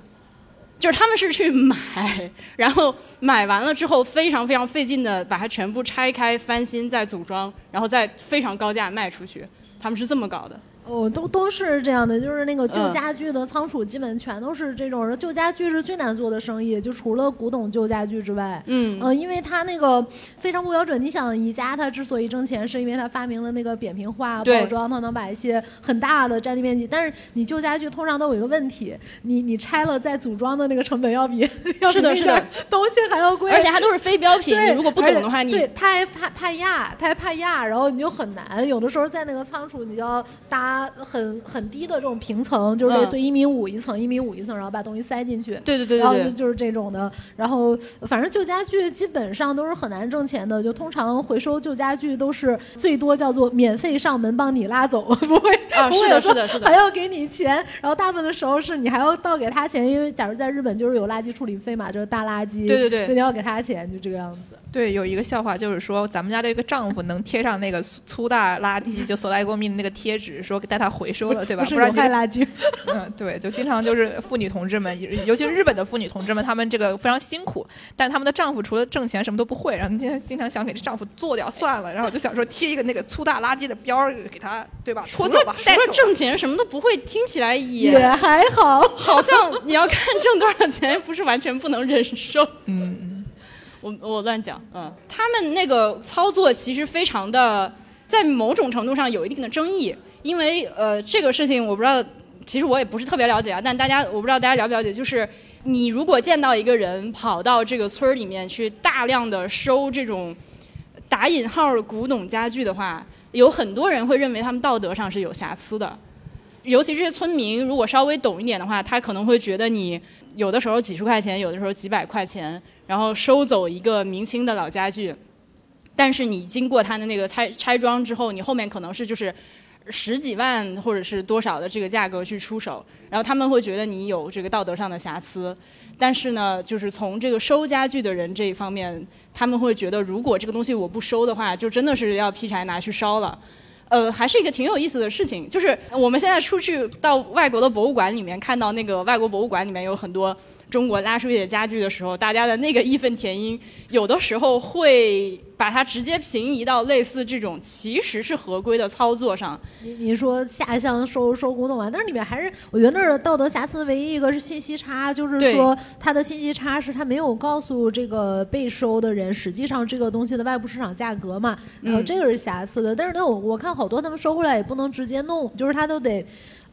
就是他们是去买，然后买完了之后非常非常费劲的把它全部拆开翻新再组装，然后再非常高价卖出去。他们是这么搞的。哦，都都是这样的，就是那个旧嗯家具的仓储基本全都是这种。旧家具是最难做的生意，就除了古董旧家具之外，嗯呃，因为它那个非常不标准。你想，宜家它之所以挣钱，是因为它发明了那个扁平化包装，它能把一些很大的占地面积。但是你旧家具通常都有一个问题，你你拆了再组装的那个成本要比要比是的是的那个东西还要贵，而且它都是非标品，你如果不懂的话，你对，它还怕怕压，它还怕压，然后你就很难。有的时候在那个仓储，你就要搭很很低的这种平层，就是类似于一米五一层、一米五一层，然后把东西塞进去。对对对然后就就是这种的，然后反正旧家具基本上都是很难挣钱的，就通常回收旧家具都是最多叫做免费上门帮你拉走，不会啊是的不会有说还要给你钱，然后大部分的时候是你还要倒给他钱，因为假如在日本就是有垃圾处理费嘛，就是大垃圾，对对对所以你要给他钱，就这个样子。对，有一个笑话就是说，咱们家的一个丈夫能贴上那个粗粗大垃圾，就所来过命的那个贴纸，说带他回收了，对吧？不然你这有害 垃圾。嗯，对，就经常就是妇女同志们，尤其是日本的妇女同志们，她们这个非常辛苦，但她们的丈夫除了挣钱什么都不会，然后经常经常想给这丈夫做掉算了，然后就想说贴一个那个粗大垃圾的标儿给他，对吧？拖走吧，除带走吧。了挣钱什么都不会，听起来也也还好，好像你要看挣多少钱，不是完全不能忍受。嗯，我我乱讲，嗯，他们那个操作其实非常的，在某种程度上有一定的争议，因为呃，这个事情我不知道，其实我也不是特别了解啊，但大家我不知道大家了不了解，就是你如果见到一个人跑到这个村儿里面去大量的收这种打引号古董家具的话，有很多人会认为他们道德上是有瑕疵的。尤其这些村民，如果稍微懂一点的话，他可能会觉得你有的时候几十块钱，有的时候几百块钱，然后收走一个明清的老家具，但是你经过他的那个拆拆装之后，你后面可能是就是十几万或者是多少的这个价格去出手，然后他们会觉得你有这个道德上的瑕疵。但是呢，就是从这个收家具的人这一方面，他们会觉得，如果这个东西我不收的话，就真的是要劈柴拿去烧了。呃，还是一个挺有意思的事情，就是我们现在出去到外国的博物馆里面，看到那个外国博物馆里面有很多中国拉书业家具的时候，大家的那个义愤填膺，有的时候会把它直接平移到类似这种其实是合规的操作上。你你说下乡收收古董啊，但是里面还是我觉得那儿的道德瑕疵唯一一个是信息差，就是说它的信息差是他没有告诉这个被收的人，实际上这个东西的外部市场价格嘛，然后嗯这个是瑕疵的。但是那，我我看好多他们收回来也不能直接弄，就是他都得。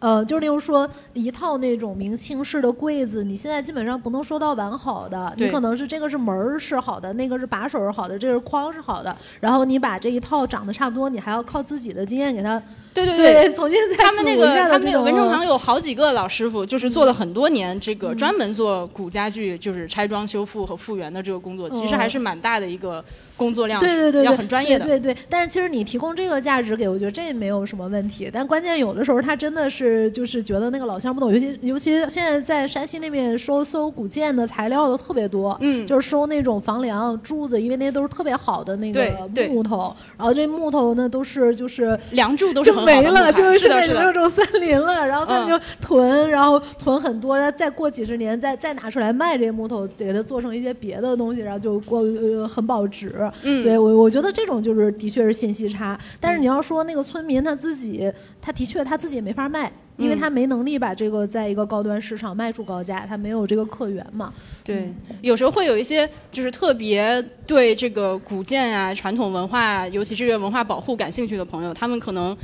呃，就是例如说一套那种明清式的柜子，你现在基本上不能收到完好的，你可能是这个是门儿是好的，那个是把手是好的，这个是框是好的，然后你把这一套长得差不多，你还要靠自己的经验给它对对对，重新再他们那个他们那个文成堂有好几个老师傅，就是做了很多年这嗯。个专门做古家具，就是拆装修复和复原的这个工作，其实还是蛮大的一个工作量，要对对对要，很专业的。对对对，但是其实你提供这个价值给我，觉得这也没有什么问题。但关键有的时候他真的是就是觉得那个老乡不懂，尤其尤其现在在山西那边收搜古建的材料的特别多，嗯就是收那种房梁、柱子，因为那些都是特别好的那个木头，然后这木头呢都是就是梁柱都是就没了，就是现。在就没有这种森林了，然后他就囤，然后囤很多，再过几十年再再拿出来卖这些木头，给它做成一些别的东西，然后就过呃很保值。嗯对我我觉得这种就是的确是信息差，但是你要说那个村民他自己，他的确他自己也没法卖。因为嗯他没能力把这个在一个高端市场卖出高价，他没有这个客源嘛。对，有时候会有一些就是特别对这个古建啊、传统文化，尤其这个文化保护感兴趣的朋友，他们可能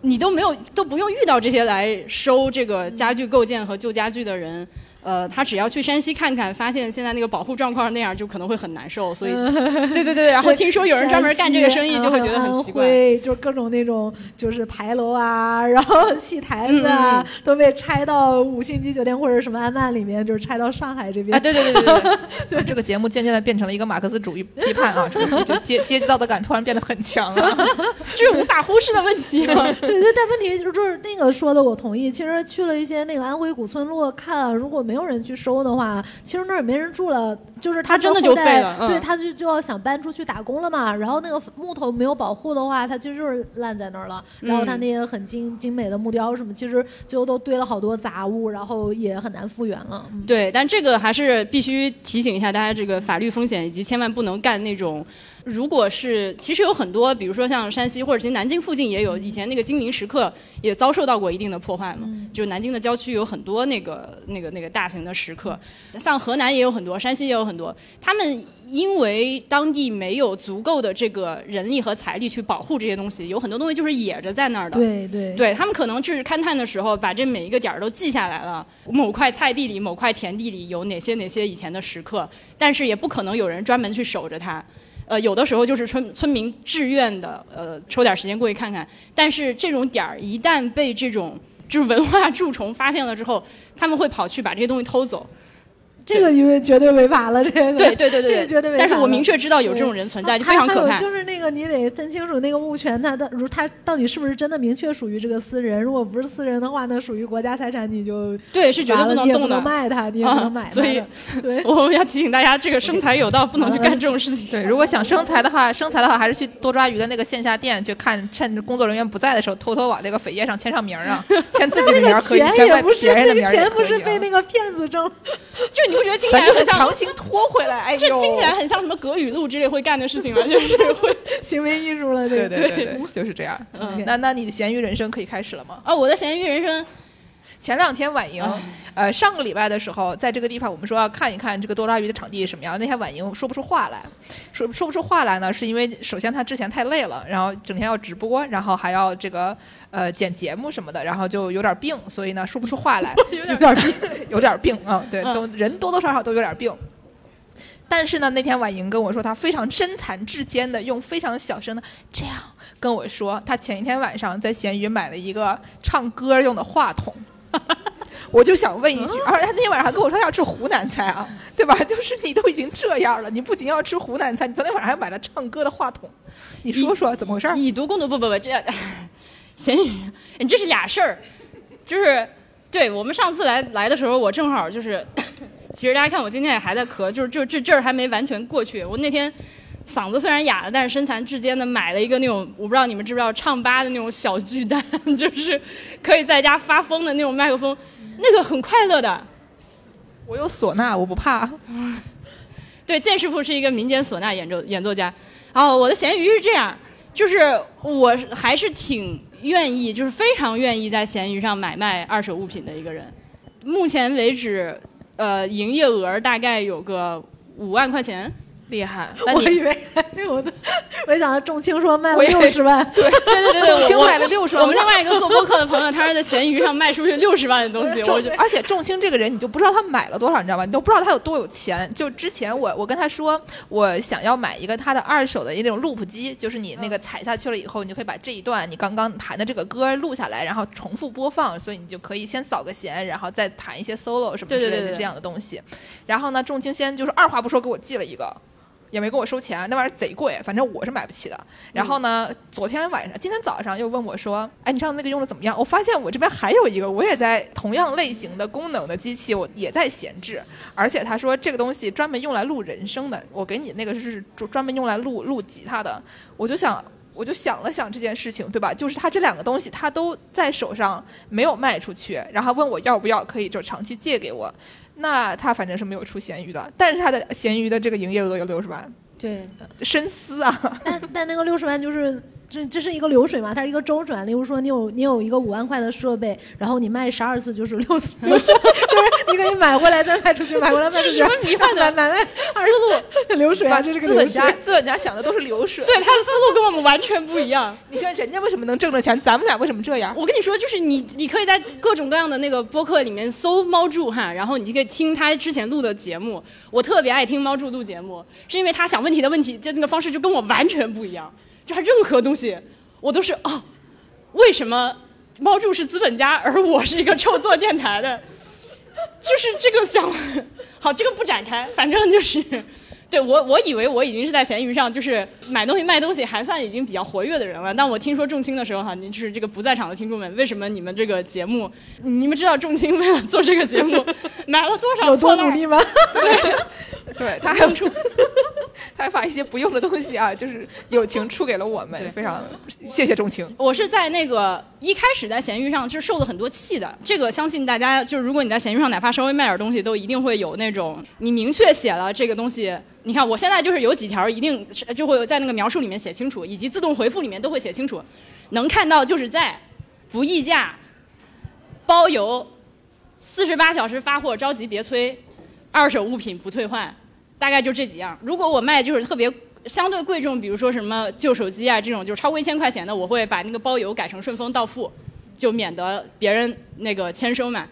你都没有都不用遇到这些来收这个家具构件和旧家具的人。呃，他只要去山西看看，发现现在那个保护状况那样，就可能会很难受。所以，对对对，然后听说有人专门干这个生意，就会觉得很奇怪。对，就是各种那种就是牌楼啊，然后戏台子啊，都被拆到五星级酒店或者什么安曼里面，就是拆到上海这边。啊，对对对对对，对 这个节目渐渐的变成了一个马克思主义批判啊，这个就阶阶级道德感突然变得很强了，这是无法忽视的问题。对对，但问题就是就是那个说的，我同意。其实去了一些那个安徽古村落看，如果没有人去收的话，其实那儿也没人住了，就是他真的就废了。对，他就就要想搬出去打工了嘛。然后那个木头没有保护的话，它其实就是烂在那儿了。然后他那些很精精美的木雕什么，其实最后都堆了好多杂物，然后也很难复原了。对，但这个还是必须提醒一下大家，这个法律风险以及千万不能干那种。如果是，其实有很多，比如说像山西或者其实南京附近也有，以前那个金陵石刻也遭受到过一定的破坏嘛。就南京的郊区有很多那个那个那个大型的石刻，像河南也有很多，山西也有很多。他们因为当地没有足够的这个人力和财力去保护这些东西，有很多东西就是野着在那儿的。对对。对他们可能就是勘探的时候把这每一个点儿都记下来了，某块菜地里、某块田地里有哪些哪些以前的石刻，但是也不可能有人专门去守着它。呃，有的时候就是村村民自愿的，呃，抽点时间过去看看。但是这种点儿一旦被这种就是文化蛀虫发现了之后，他们会跑去把这些东西偷走。这个因为绝对违法了，这个对对对对，绝对违法。但是我明确知道有这种人存在，就非常可怕。就是那个你得分清楚那个物权，它的如它到底是不是真的明确属于这个私人。如果不是私人的话，那属于国家财产，你就对是绝对不能动的，卖它，你也不能买。所以，对，我们要提醒大家，这个生财有道，不能去干这种事情。对，如果想生财的话，生财的话还是去多抓鱼的那个线下店去看，趁工作人员不在的时候，偷偷往那个扉页上签上名啊，签自己的名可以，签外别人的名钱不是被那个骗子挣，就你不觉得听起来很像？强行拖回来，哎，这听起来很像什么葛雨露之类会干的事情吗？就是 会 行为艺术了，对对对，就是这样。那那你的咸鱼人生可以开始了吗？啊，我的咸鱼人生。前两天晚莹，呃，上个礼拜的时候，在这个地方，我们说要看一看这个多抓鱼的场地什么样。那天晚莹说不出话来，说说不出话来呢，是因为首先她之前太累了，然后整天要直播，然后还要这个呃剪节目什么的，然后就有点病，所以呢说不出话来，有点病，有点病啊，对，都人多多少少都有点病。但是呢，那天婉莹跟我说，她非常身残志坚的用非常小声的这样跟我说，她前一天晚上在闲鱼买了一个唱歌用的话筒。我就想问一句，而且他那天晚上还跟我说要吃湖南菜啊，对吧？就是你都已经这样了，你不仅要吃湖南菜，你昨天晚上还买了唱歌的话筒，你说说怎么回事？以毒攻毒不不不，这咸鱼，你这是俩事儿，就是对我们上次来来的时候，我正好就是，其实大家看我今天也还在咳，就是就这这儿还没完全过去。我那天嗓子虽然哑了，但是身残志坚的买了一个那种，我不知道你们知不知道唱吧的那种小巨蛋，就是可以在家发疯的那种麦克风。那个很快乐的，我有唢呐，我不怕。对，剑师傅是一个民间唢呐演奏演奏家。哦，我的咸鱼是这样，就是我还是挺愿意，就是非常愿意在咸鱼上买卖二手物品的一个人。目前为止，呃，营业额大概有个五万块钱。厉害，我以为我的，没想到仲青说卖了六十万，对对对对，仲青卖了六十万。我们另外一个做播客的朋友，他是在闲鱼上卖出去六十万的东西。我而且仲青这个人，你就不知道他买了多少，你知道吧？你都不知道他有多有钱。就之前我我跟他说，我想要买一个他的二手的那种 loop 机，就是你那个踩下去了以后，你就可以把这一段你刚刚弹的这个歌录下来，然后重复播放，所以你就可以先扫个弦，然后再弹一些 solo 什么之类的这样的东西。然后呢，仲青先就是二话不说给我寄了一个。也没跟我收钱，那玩意儿贼贵，反正我是买不起的。然后呢，昨天晚上、今天早上又问我说：“哎，你上次那个用的怎么样？”我发现我这边还有一个，我也在同样类型的功能的机器，我也在闲置。而且他说这个东西专门用来录人声的，我给你那个是专专门用来录录吉他的。我就想，我就想了想这件事情，对吧？就是他这两个东西他都在手上没有卖出去，然后问我要不要，可以就长期借给我。那他反正是没有出咸鱼的，但是他的咸鱼的这个营业额有六十万，对，深思啊。但但那个六十万就是这这是一个流水嘛，它是一个周转。例如说，你有你有一个五万块的设备，然后你卖十二次就是六次，就是你可以买回来再卖出去，买回来卖出去。这是什么迷幻的买卖思路？流水啊，这是个资本家。资本家想的都是流水。对，他的思路跟我们完全不一样。你说人家为什么能挣着钱，咱们俩为什么这样？我跟你说，就是你，你可以在各种各样的那个播客里面搜猫柱哈，然后你就可以听他之前录的节目。我特别爱听猫柱录节目，是因为他想问题的问题，就那个方式就跟我完全不一样。这任何东西，我都是哦，为什么猫柱是资本家，而我是一个臭做电台的？就是这个想，好，这个不展开，反正就是。对我，我以为我已经是在闲鱼上，就是买东西卖东西还算已经比较活跃的人了。但我听说重青的时候，哈，您就是这个不在场的听众们，为什么你们这个节目，你们知道重青为了做这个节目 买了多少有多努力吗？对，对他还出，他还把一些不用的东西啊，就是友情出给了我们，非常谢谢钟情。我是在那个一开始在闲鱼上是受了很多气的，这个相信大家就是如果你在闲鱼上哪怕稍微卖点东西，都一定会有那种你明确写了这个东西。你看我现在就是有几条一定是就会在那个描述里面写清楚，以及自动回复里面都会写清楚，能看到就是在不议价、包邮、四十八小时发货、着急别催、二手物品不退换，大概就这几样。如果我卖就是特别相对贵重，比如说什么旧手机啊这种，就超过一千块钱的，我会把那个包邮改成顺丰到付，就免得别人那个签收嘛。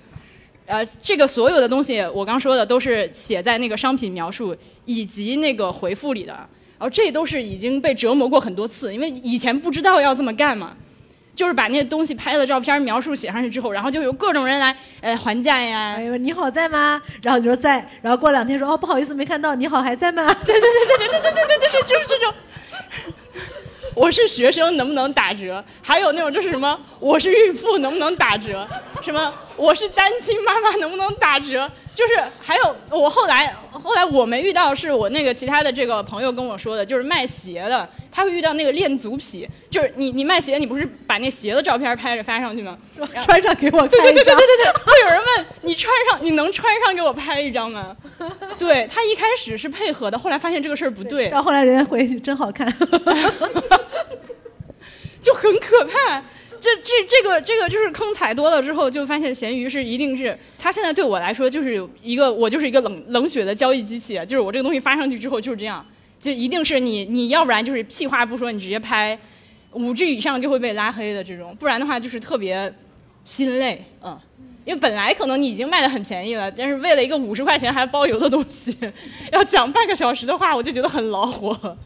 呃，这个所有的东西我刚说的都是写在那个商品描述以及那个回复里的，然后这都是已经被折磨过很多次，因为以前不知道要这么干嘛。就是把那些东西拍了照片，描述写上去之后，然后就有各种人来呃还价呀，哎呦，你好在吗？然后你说在，然后过两天说哦不好意思没看到，你好还在吗？对对对对对对对对对对，就是这种。我是学生，能不能打折？还有那种就是什么，我是孕妇，能不能打折？什么，我是单亲妈妈，能不能打折？就是还有我后来后来我没遇到，是我那个其他的这个朋友跟我说的，就是卖鞋的，他会遇到那个恋足癖，就是你你卖鞋，你不是把那鞋的照片拍着发上去吗？穿上给我看一张对对对对。对对，会有人问你穿上，你能穿上给我拍一张吗？对他一开始是配合的，后来发现这个事儿不对，然后后来人家回去真好看，就很可怕。这这这个这个就是坑踩多了之后，就发现闲鱼是一定是它现在对我来说就是一个我就是一个冷冷血的交易机器，就是我这个东西发上去之后就是这样，就一定是你你要不然就是屁话不说，你直接拍五 G 以上就会被拉黑的这种，不然的话就是特别心累，嗯。因为本来可能你已经卖的很便宜了，但是为了一个五十块钱还包邮的东西，要讲半个小时的话，我就觉得很恼火。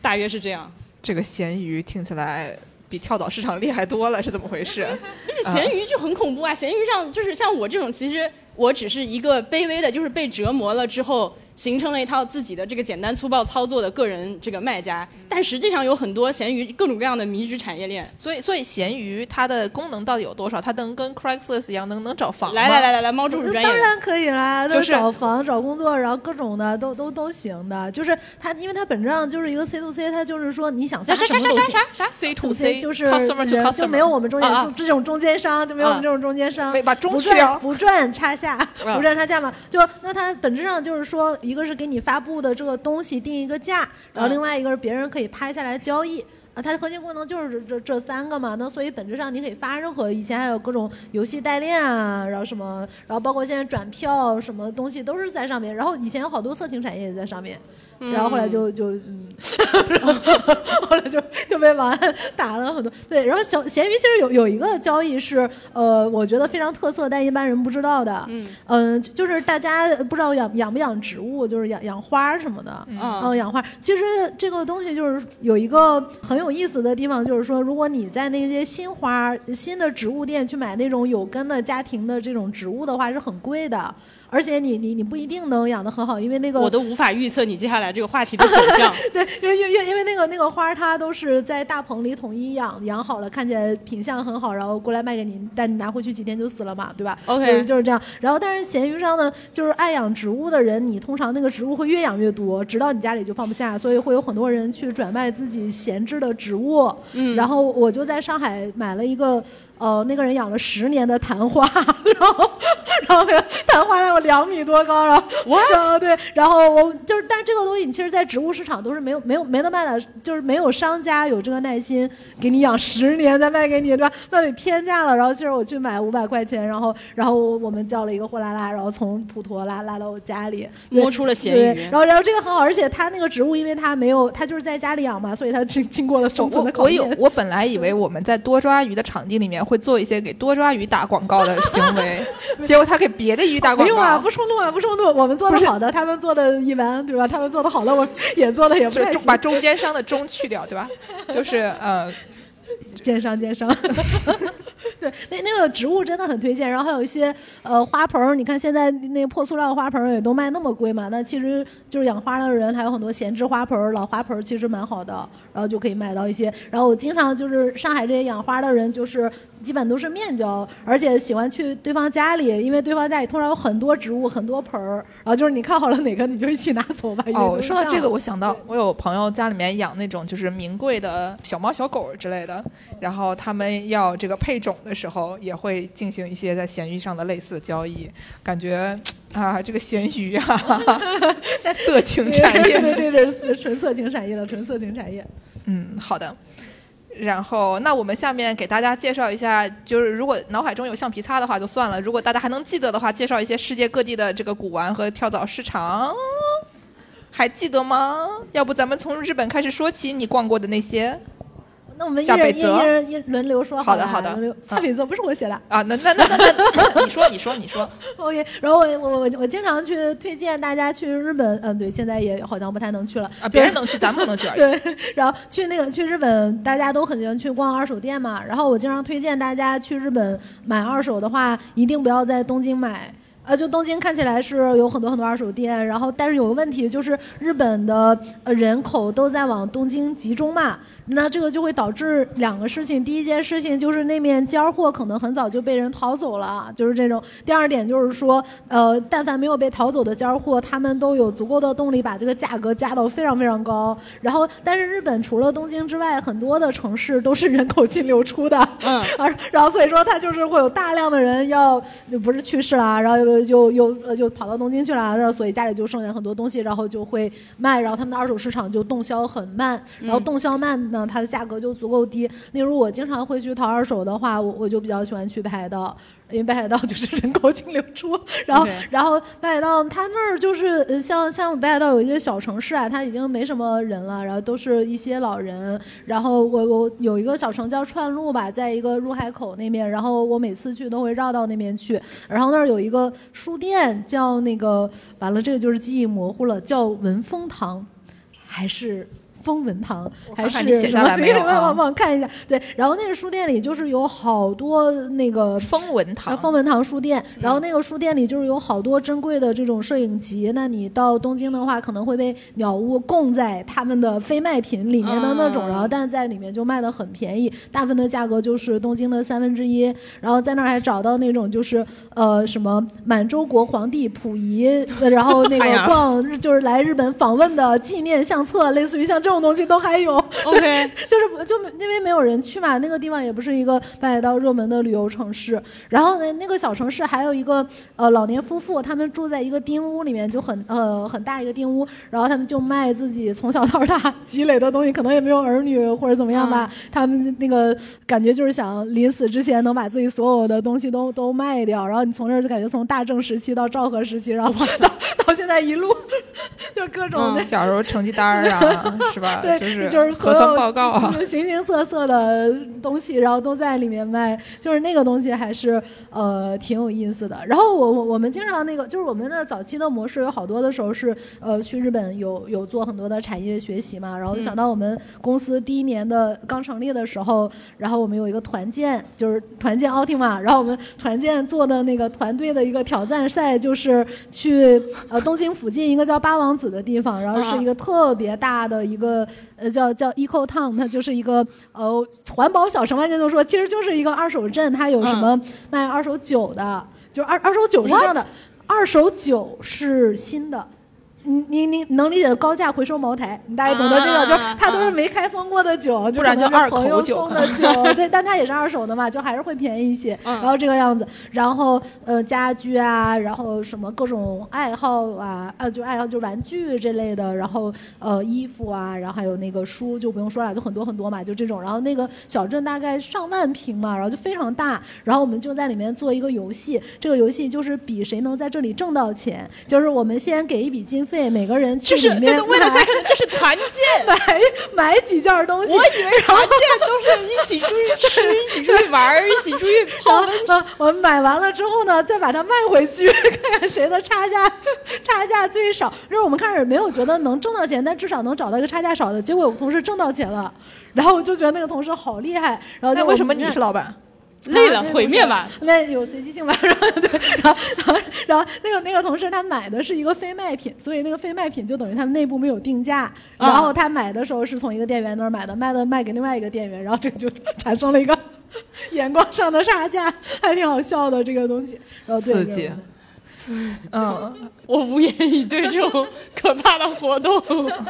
大约是这样。这个咸鱼听起来比跳蚤市场厉害多了，是怎么回事？而且咸鱼就很恐怖啊！咸鱼上就是像我这种，其实我只是一个卑微的，就是被折磨了之后形成了一套自己的这个简单粗暴操作的个人这个卖家，但实际上有很多闲鱼各种各样的迷之产业链。所以，所以闲鱼它的功能到底有多少？它能跟 Craigslist 一样，能能找房吗？来来来来来，猫柱是专业。当然可以啦，就是找房、找工作，然后各种的都都都行的。就是它，因为它本质上就是一个 C to C，它就是说你想发啥啥啥什么东西。啥啥啥？C to C 就是 customer to 人 customer，就没有我们中间这种中间商，就没有我们这种中间商没，把中不赚不赚差价，啊不赚差价嘛。就那它本质上就是说，一个是给你发布的这个东西定一个价，然后嗯另外一个是别人可以拍下来交易。啊，它的核心功能就是这这这三个嘛，那所以本质上你可以发任何，以前还有各种游戏代练啊，然后什么，然后包括现在转票什么东西都是在上面，然后以前有好多色情产业也在上面，然后后来就就嗯，然后后来就就被保安 打了很多。对，然后小咸鱼其实有有一个交易是呃，我觉得非常特色，但一般人不知道的。嗯嗯、就就是大家不知道养养不养植物，就是养养花什么的。嗯嗯，养花其实这个东西就是有一个很有意思的地方，就是说，如果你在那些新花、新的植物店去买那种有根的家庭的这种植物的话，是很贵的，而且你你你不一定能养得很好，因为那个我都无法预测你接下来这个话题的走向。对，因为因为因为那个那个花儿它都是在大棚里统一养养好了，看起来品相很好，然后过来卖给你，但你拿回去几天就死了嘛，对吧 OK 就是就是这样。然后但是闲鱼上呢，就是爱养植物的人，你通常那个植物会越养越多，直到你家里就放不下，所以会有很多人去转卖自己闲置的植物。嗯然后我就在上海买了一个。呃，那个人养了十年的昙花，然后 然后那个昙花有两米多高，然后然后对，然后我就是，但是这个东西你其实，在植物市场都是没有没有没得卖的，就是没有商家有这个耐心给你养十年再卖给你，对吧？那得天价了。然后其实我去买五百块钱，然后然后我们叫了一个货拉拉，然后从普陀拉拉到我家里，对摸出了咸对，鱼然。后然后这个很好，而且它那个植物，因为它没有，它就是在家里养嘛，所以它经经过了生存的考我我有验。，我本来以为我们在多抓鱼的场地里面会做一些给多抓鱼打广告的行为，结果他给别的鱼打广告不用啊，不，冲动啊，不冲动。我们做的好的，他们做的一般，对吧？他们做的好的，我 也做的也不就是太行。把中间商的中去掉，对吧？就是呃，奸商奸商。对，那那个植物真的很推荐，然后还有一些呃花盆儿，你看现在那破塑料花盆儿也都卖那么贵嘛，那其实就是养花的人还有很多闲置花盆儿、老花盆儿，其实蛮好的，然后就可以买到一些。然后我经常就是上海这些养花的人，就是基本都是面交，而且喜欢去对方家里，因为对方家里通常有很多植物、很多盆儿，然后就是你看好了哪个你就一起拿走吧。哦，说到这个，我想到我有朋友家里面养那种就是名贵的小猫小狗之类的，然后他们要这个配种的时候，也会进行一些在闲鱼上的类似交易，感觉 啊，这个咸鱼啊，色情产业。对对对，这是纯色情产业的，纯色情产业。嗯，好的。然后，那我们下面给大家介绍一下，就是如果脑海中有橡皮擦的话就算了，如果大家还能记得的话，介绍一些世界各地的这个古玩和跳蚤市场，还记得吗？要不咱们从日本开始说起，你逛过的那些那我们一人一一人一轮流说了好的好的轮流夏北泽不是我写的。啊？那那那那那，你说你说你说，OK，然后我我我我经常去推荐大家去日本，嗯，对，现在也好像不太能去了啊，别人能去，咱们不能去而已。对，然后去那个去日本，大家都很喜欢去逛二手店嘛。然后我经常推荐大家去日本买二手的话，一定不要在东京买。呃，就东京看起来是有很多很多二手店，然后但是有个问题就是日本的呃人口都在往东京集中嘛，那这个就会导致两个事情。第一件事情就是那面尖儿货可能很早就被人淘走了，就是这种。第二点就是说，呃，但凡没有被淘走的尖儿货，他们都有足够的动力把这个价格加到非常非常高。然后，但是日本除了东京之外，很多的城市都是人口净流出的，嗯，而然后所以说它就是会有大量的人要不是去世啦，然后又又又呃就跑到东京去了，然后所以家里就剩下很多东西，然后就会卖，然后他们的二手市场就动销很慢，然后动销慢呢，它的价格就足够低。例如我经常会去淘二手的话，我我就比较喜欢去北海道。因为北海道就是人口净流出，然后然后北海道它那儿就是呃像像北海道有一些小城市啊，它已经没什么人了，然后都是一些老人。然后我我有一个小城叫串路吧，在一个入海口那边，然后我每次去都会绕到那边去。然后那儿有一个书店叫那个，完了这个就是记忆模糊了，叫文风堂，还是？风文堂还是看看你写下来没有 啊帮我看一下。对，然后那个书店里就是有好多那个风文啊，堂，风文堂书店，然后那个书店里就是有好多珍贵的这种摄影集。那你到东京的话，可能会被鸟屋供在他们的非卖品里面的那种，嗯然后但是在里面就卖的很便宜，大部分的价格就是东京的三分之一。然后在那儿还找到那种就是呃什么满洲国皇帝溥仪，呃然后那个 逛就是来日本访问的纪念相册，类似于像这种东西都还有。OK，就是就因为没有人去嘛，那个地方也不是一个北海道热门的旅游城市。然后呢，那个小城市还有一个呃老年夫妇，他们住在一个丁屋里面，就很呃很大一个丁屋，然后他们就卖自己从小到大 积累的东西，可能也没有儿女或者怎么样吧。他们那个感觉就是想临死之前能把自己所有的东西都都卖掉，然后你从这儿就感觉从大正时期到昭和时期，然后到 到现在一路就各种的。小时候成绩单儿啊，是吧？对，就是核所有酸报告啊。形形色色的东西，然后都在里面卖，就是那个东西还是呃挺有意思的。然后我我我们经常那个，就是我们的早期的模式有好多的时候是呃去日本有有做很多的产业学习嘛，然后想到我们公司第一年的刚成立的时候，然后我们有一个团建，就是团建奥汀嘛，然后我们团建做的那个团队的一个挑战赛就是去呃东京附近一个叫八王子的地方，然后是一个特别大的一个呃叫叫 Eco Town，它就是一个呃环保小城外，就这么说，其实就是一个二手镇，它有什么卖二手酒的，就是二二手酒是这样的，二手酒是新的。你你你能理解的高价回收茅台，你大概懂得这个，啊就是它都是没开封过的酒，不然就是二口朋友酒送的酒，对，但它也是二手的嘛，就还是会便宜一些。嗯然后这个样子，然后呃家居啊，然后什么各种爱好啊，呃就爱好就玩具这类的，然后呃衣服啊，然后还有那个书就不用说了，就很多很多嘛，就这种。然后那个小镇大概上万平嘛，然后就非常大，然后我们就在里面做一个游戏，这个游戏就是比谁能在这里挣到钱，就是我们先给一笔经费，每个人去里面为了这是团建，买买几件东西。我以为团建都是一起出去吃，一起出去玩儿，一起出去泡温然后我们买完了之后呢，再把它卖回去，看看谁的差价差价最少。就是我们开始没有觉得能挣到钱，但至少能找到一个差价少的。结果有个同事挣到钱了，然后我就觉得那个同事好厉害。然后就那为什么你是老板？累了毁灭吧。那有随机性吧，然后对，然后然后然后那个那个同事他买的是一个非卖品，所以那个非卖品就等于他们内部没有定价，然后他买的时候是从一个店员那儿买的，卖的卖给另外一个店员，然后这个就产生了一个 眼光上的差价，还挺好笑的这个东西，然后对刺激 嗯，我无言以对这种可怕的活动。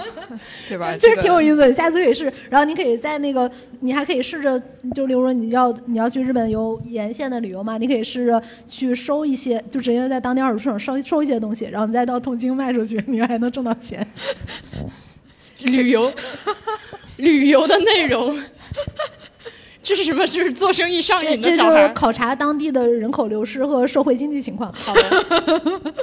对吧？其实挺有。意思的，下次可以试。然后你可以在那个，你还可以试着，就例如说你要你要去日本游沿线的旅游嘛，你可以试着去收一些，就直接在当地二手市场收收一些东西，然后你再到东京卖出去，你还能挣到钱。旅游，旅游的内容，这是什么？就是做生意上这这就是瘾的小孩。考察当地的人口流失和社会经济情况。好的，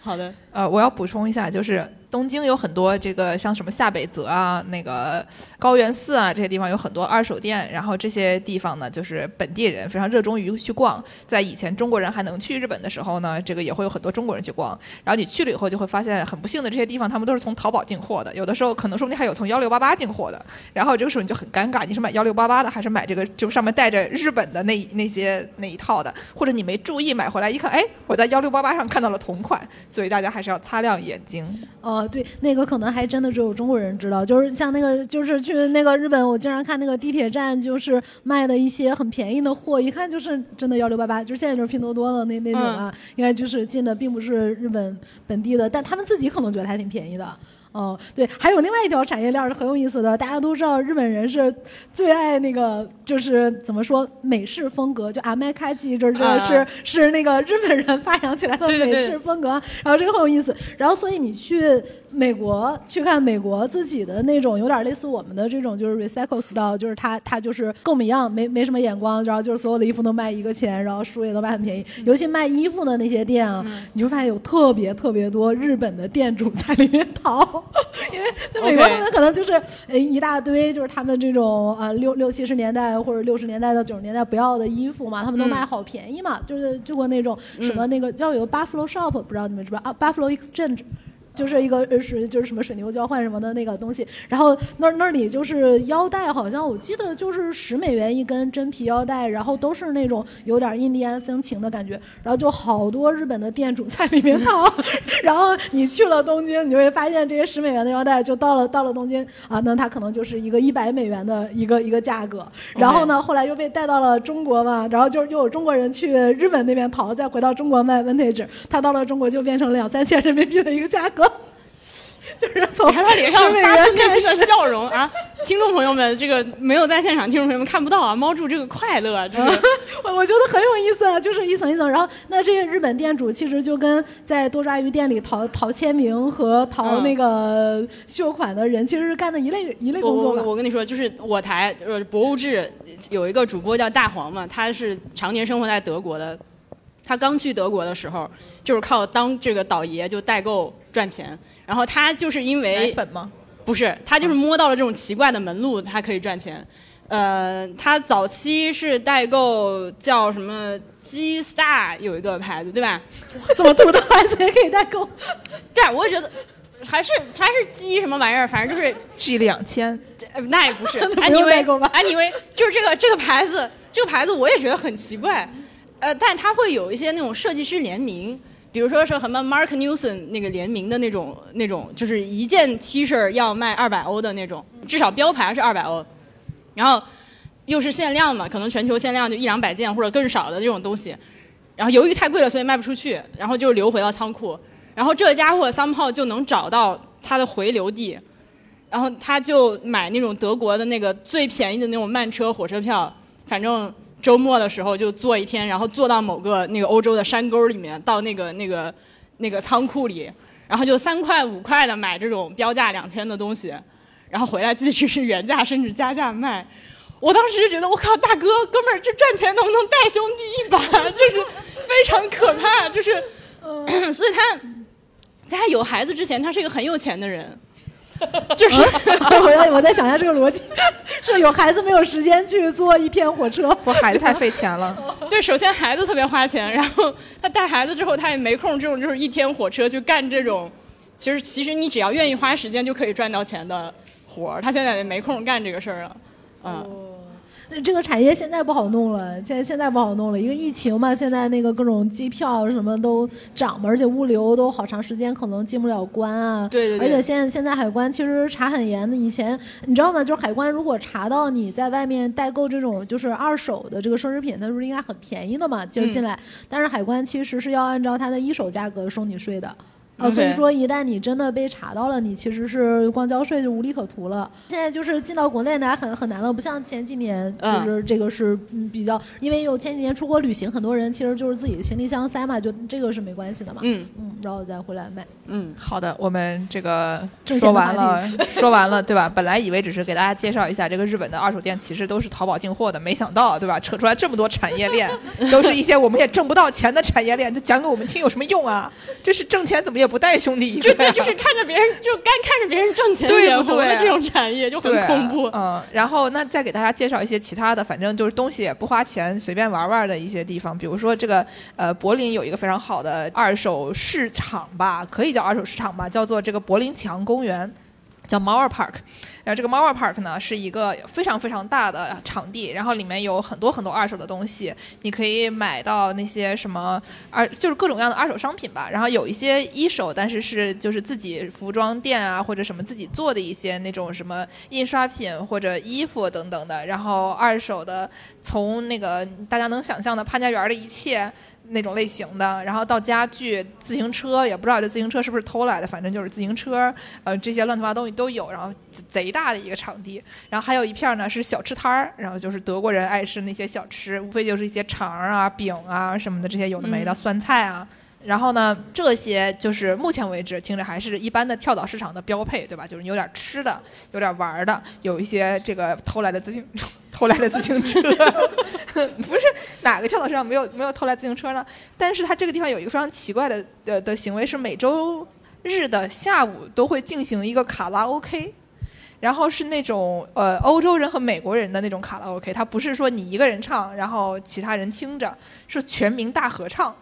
好的。呃，我要补充一下，就是东京有很多这个像什么下北泽啊、那个高原寺啊这些地方有很多二手店，然后这些地方呢，就是本地人非常热衷于去逛。在以前中国人还能去日本的时候呢，这个也会有很多中国人去逛。然后你去了以后，就会发现很不幸的这些地方，他们都是从淘宝进货的，有的时候可能说不定还有从幺六八八进货的。然后这个时候你就很尴尬，你是买幺六八八的，还是买这个就上面带着日本的那那些那一套的？或者你没注意买回来一看，哎，我在幺六八八上看到了同款，所以大家还是要擦亮眼睛。哦，对，那个可能还真的只有中国人知道，就是像那个，就是去那个日本，我经常看那个地铁站，就是卖的一些很便宜的货，一看就是真的幺六八八，就是现在就是拼多多的那那种啊，应该就是进的并不是日本本地的，但他们自己可能觉得还挺便宜的。哦，对，还有另外一条产业链是很有意思的，大家都知道日本人是最爱那个，就是怎么说美式风格，就阿麦卡基，就是这个啊是、是那个日本人发扬起来的美对对对式风格，然后这个很有意思。然后所以你去美国去看美国自己的那种有点类似我们的这种就是 recycle style，就是他他就是跟我们一样没没什么眼光，然后就是所有的衣服都卖一个钱，然后书也都卖很便宜。尤其卖衣服的那些店啊，你就发现有特别特别多日本的店主在里面淘，因为那美国他们可能就是呃一大堆就是他们这种呃六六七十年代或者六十年代到九十年代不要的衣服嘛，他们都嗯卖好便宜嘛，就是就过那种什么那个叫有 Buffalo Shop，不知道你们知不知道啊？Buffalo Exchange。就是一个呃水就是什么水牛交换什么的那个东西，然后那那里就是腰带，好像我记得就是十美元一根真皮腰带，然后都是那种有点印第安风情的感觉，然后就好多日本的店主在里面淘，然后你去了东京，你就会发现这些十美元的腰带就到了到了东京啊，那它可能就是一个一百美元的一个一个价格，然后呢后来又被带到了中国嘛，然后就又有中国人去日本那边淘，再回到中国卖 vintage，它到了中国就变成两三千人民币的一个价格。就是从脸上发出内心的，笑容 啊！听众朋友们，这个没有在现场，听众朋友们看不到啊，猫住这个快乐，就是 我我觉得很有意思啊，就是一层一层。然后那这些日本店主其实就跟在多抓鱼店里淘淘签名和淘嗯那个秀款的人，其实是干的一类一类工作我。我跟你说，就是我台呃博物志有一个主播叫大黄嘛，他是常年生活在德国的。他刚去德国的时候，就是靠当这个倒爷就代购赚钱。然后他就是因奶为粉吗？不是，他就是摸到了这种奇怪的门路，他可以赚钱。呃，他早期是代购叫什么 G Star 有一个牌子，对吧？怎么这么土的牌子也可以代购，对，我也觉得还是还是 G 什么玩意儿，反正就是 G 两千，呃，那也不是 那不用代购吧，anyway，anyway，就是这个这个牌子，这个牌子我也觉得很奇怪，呃，但它会有一些那种设计师联名，比如说是什么 Mark Newson 那个联名的那种那种，就是一件 T 恤要卖二百欧的那种，至少标牌是二百欧，然后又是限量嘛，可能全球限量就一两百件或者更少的这种东西，然后由于太贵了，所以卖不出去，然后就流回到仓库。然后这家伙 s o m h o 就能找到他的回流地，然后他就买那种德国的那个最便宜的那种慢车火车票，反正周末的时候就坐一天，然后坐到某个那个欧洲的山沟里面，到那个那个那个仓库里，然后就三块五块的买这种标价两千的东西，然后回来继续是原价甚至加价卖。我当时就觉得，我靠，大哥，哥们儿，这赚钱能不能带兄弟一把？就是非常可怕，就是，所以他在他有孩子之前，他是一个很有钱的人，就是 我在我在想一下这个逻辑，是有孩子没有时间去坐一天火车，不，孩子太费钱了。对，首先孩子特别花钱，然后他带孩子之后，他也没空这种就是一天火车去干这种，其实其实你只要愿意花时间就可以赚到钱的活儿，他现在也没空干这个事儿了，嗯。这个产业现在不好弄了，现在现在不好弄了，一个疫情嘛，现在那个各种机票什么都涨嘛，而且物流都好长时间可能进不了关啊。对对对。而且现在现在海关其实查很严的，以前你知道吗？就是海关如果查到你在外面代购这种就是二手的这个奢侈品，那不是应该很便宜的嘛？就进来，但是海关其实是要按照它的一手价格收你税的。啊，所以说一旦你真的被查到了，你其实是光交税就无利可图了。现在就是进到国内来很很难了，不像前几年，就是这个是比较，因为有前几年出国旅行，很多人其实就是自己行李箱塞嘛，就这个是没关系的嘛。嗯嗯，然后再回来卖。嗯，好的，我们这个 说完了，说完了，对吧？本来以为只是给大家介绍一下这个日本的二手店，其实都是淘宝进货的，没想到，对吧？扯出来这么多产业链，都是一些我们也挣不到钱的产业链，这讲给我们听有什么用啊？这是挣钱怎么也不带兄弟。就对，就是看着别人，就干看着别人挣钱对不对？这种产业就很恐怖。嗯，然后那再给大家介绍一些其他的，反正就是东西也不花钱，随便玩玩的一些地方。比如说这个呃，柏林有一个非常好的二手市场吧，可以叫二手市场吧，叫做这个柏林墙公园。叫 Mauer Park，然后这个 Mauer Park 呢是一个非常非常大的场地，然后里面有很多很多二手的东西，你可以买到那些什么二就是各种各样的二手商品吧，然后有一些一手，但是是就是自己服装店啊或者什么自己做的一些那种什么印刷品或者衣服等等的，然后二手的从那个大家能想象的潘家园的一切。那种类型的，然后到家具、自行车，也不知道这自行车是不是偷来的，反正就是自行车，呃，这些乱七八糟东西都有。然后贼大的一个场地，然后还有一片呢是小吃摊儿，然后就是德国人爱吃那些小吃，无非就是一些肠啊、饼啊什么的这些有的没的酸菜啊。然后呢，这些就是目前为止听着还是一般的跳蚤市场的标配，对吧？就是有点吃的，有点玩的，有一些这个偷来的自行偷来的自行车，不是哪个跳蚤市场没有没有偷来自行车呢？但是它这个地方有一个非常奇怪的的的行为，是每周日的下午都会进行一个卡拉 OK，然后是那种呃欧洲人和美国人的那种卡拉 OK，它不是说你一个人唱，然后其他人听着，是全民大合唱。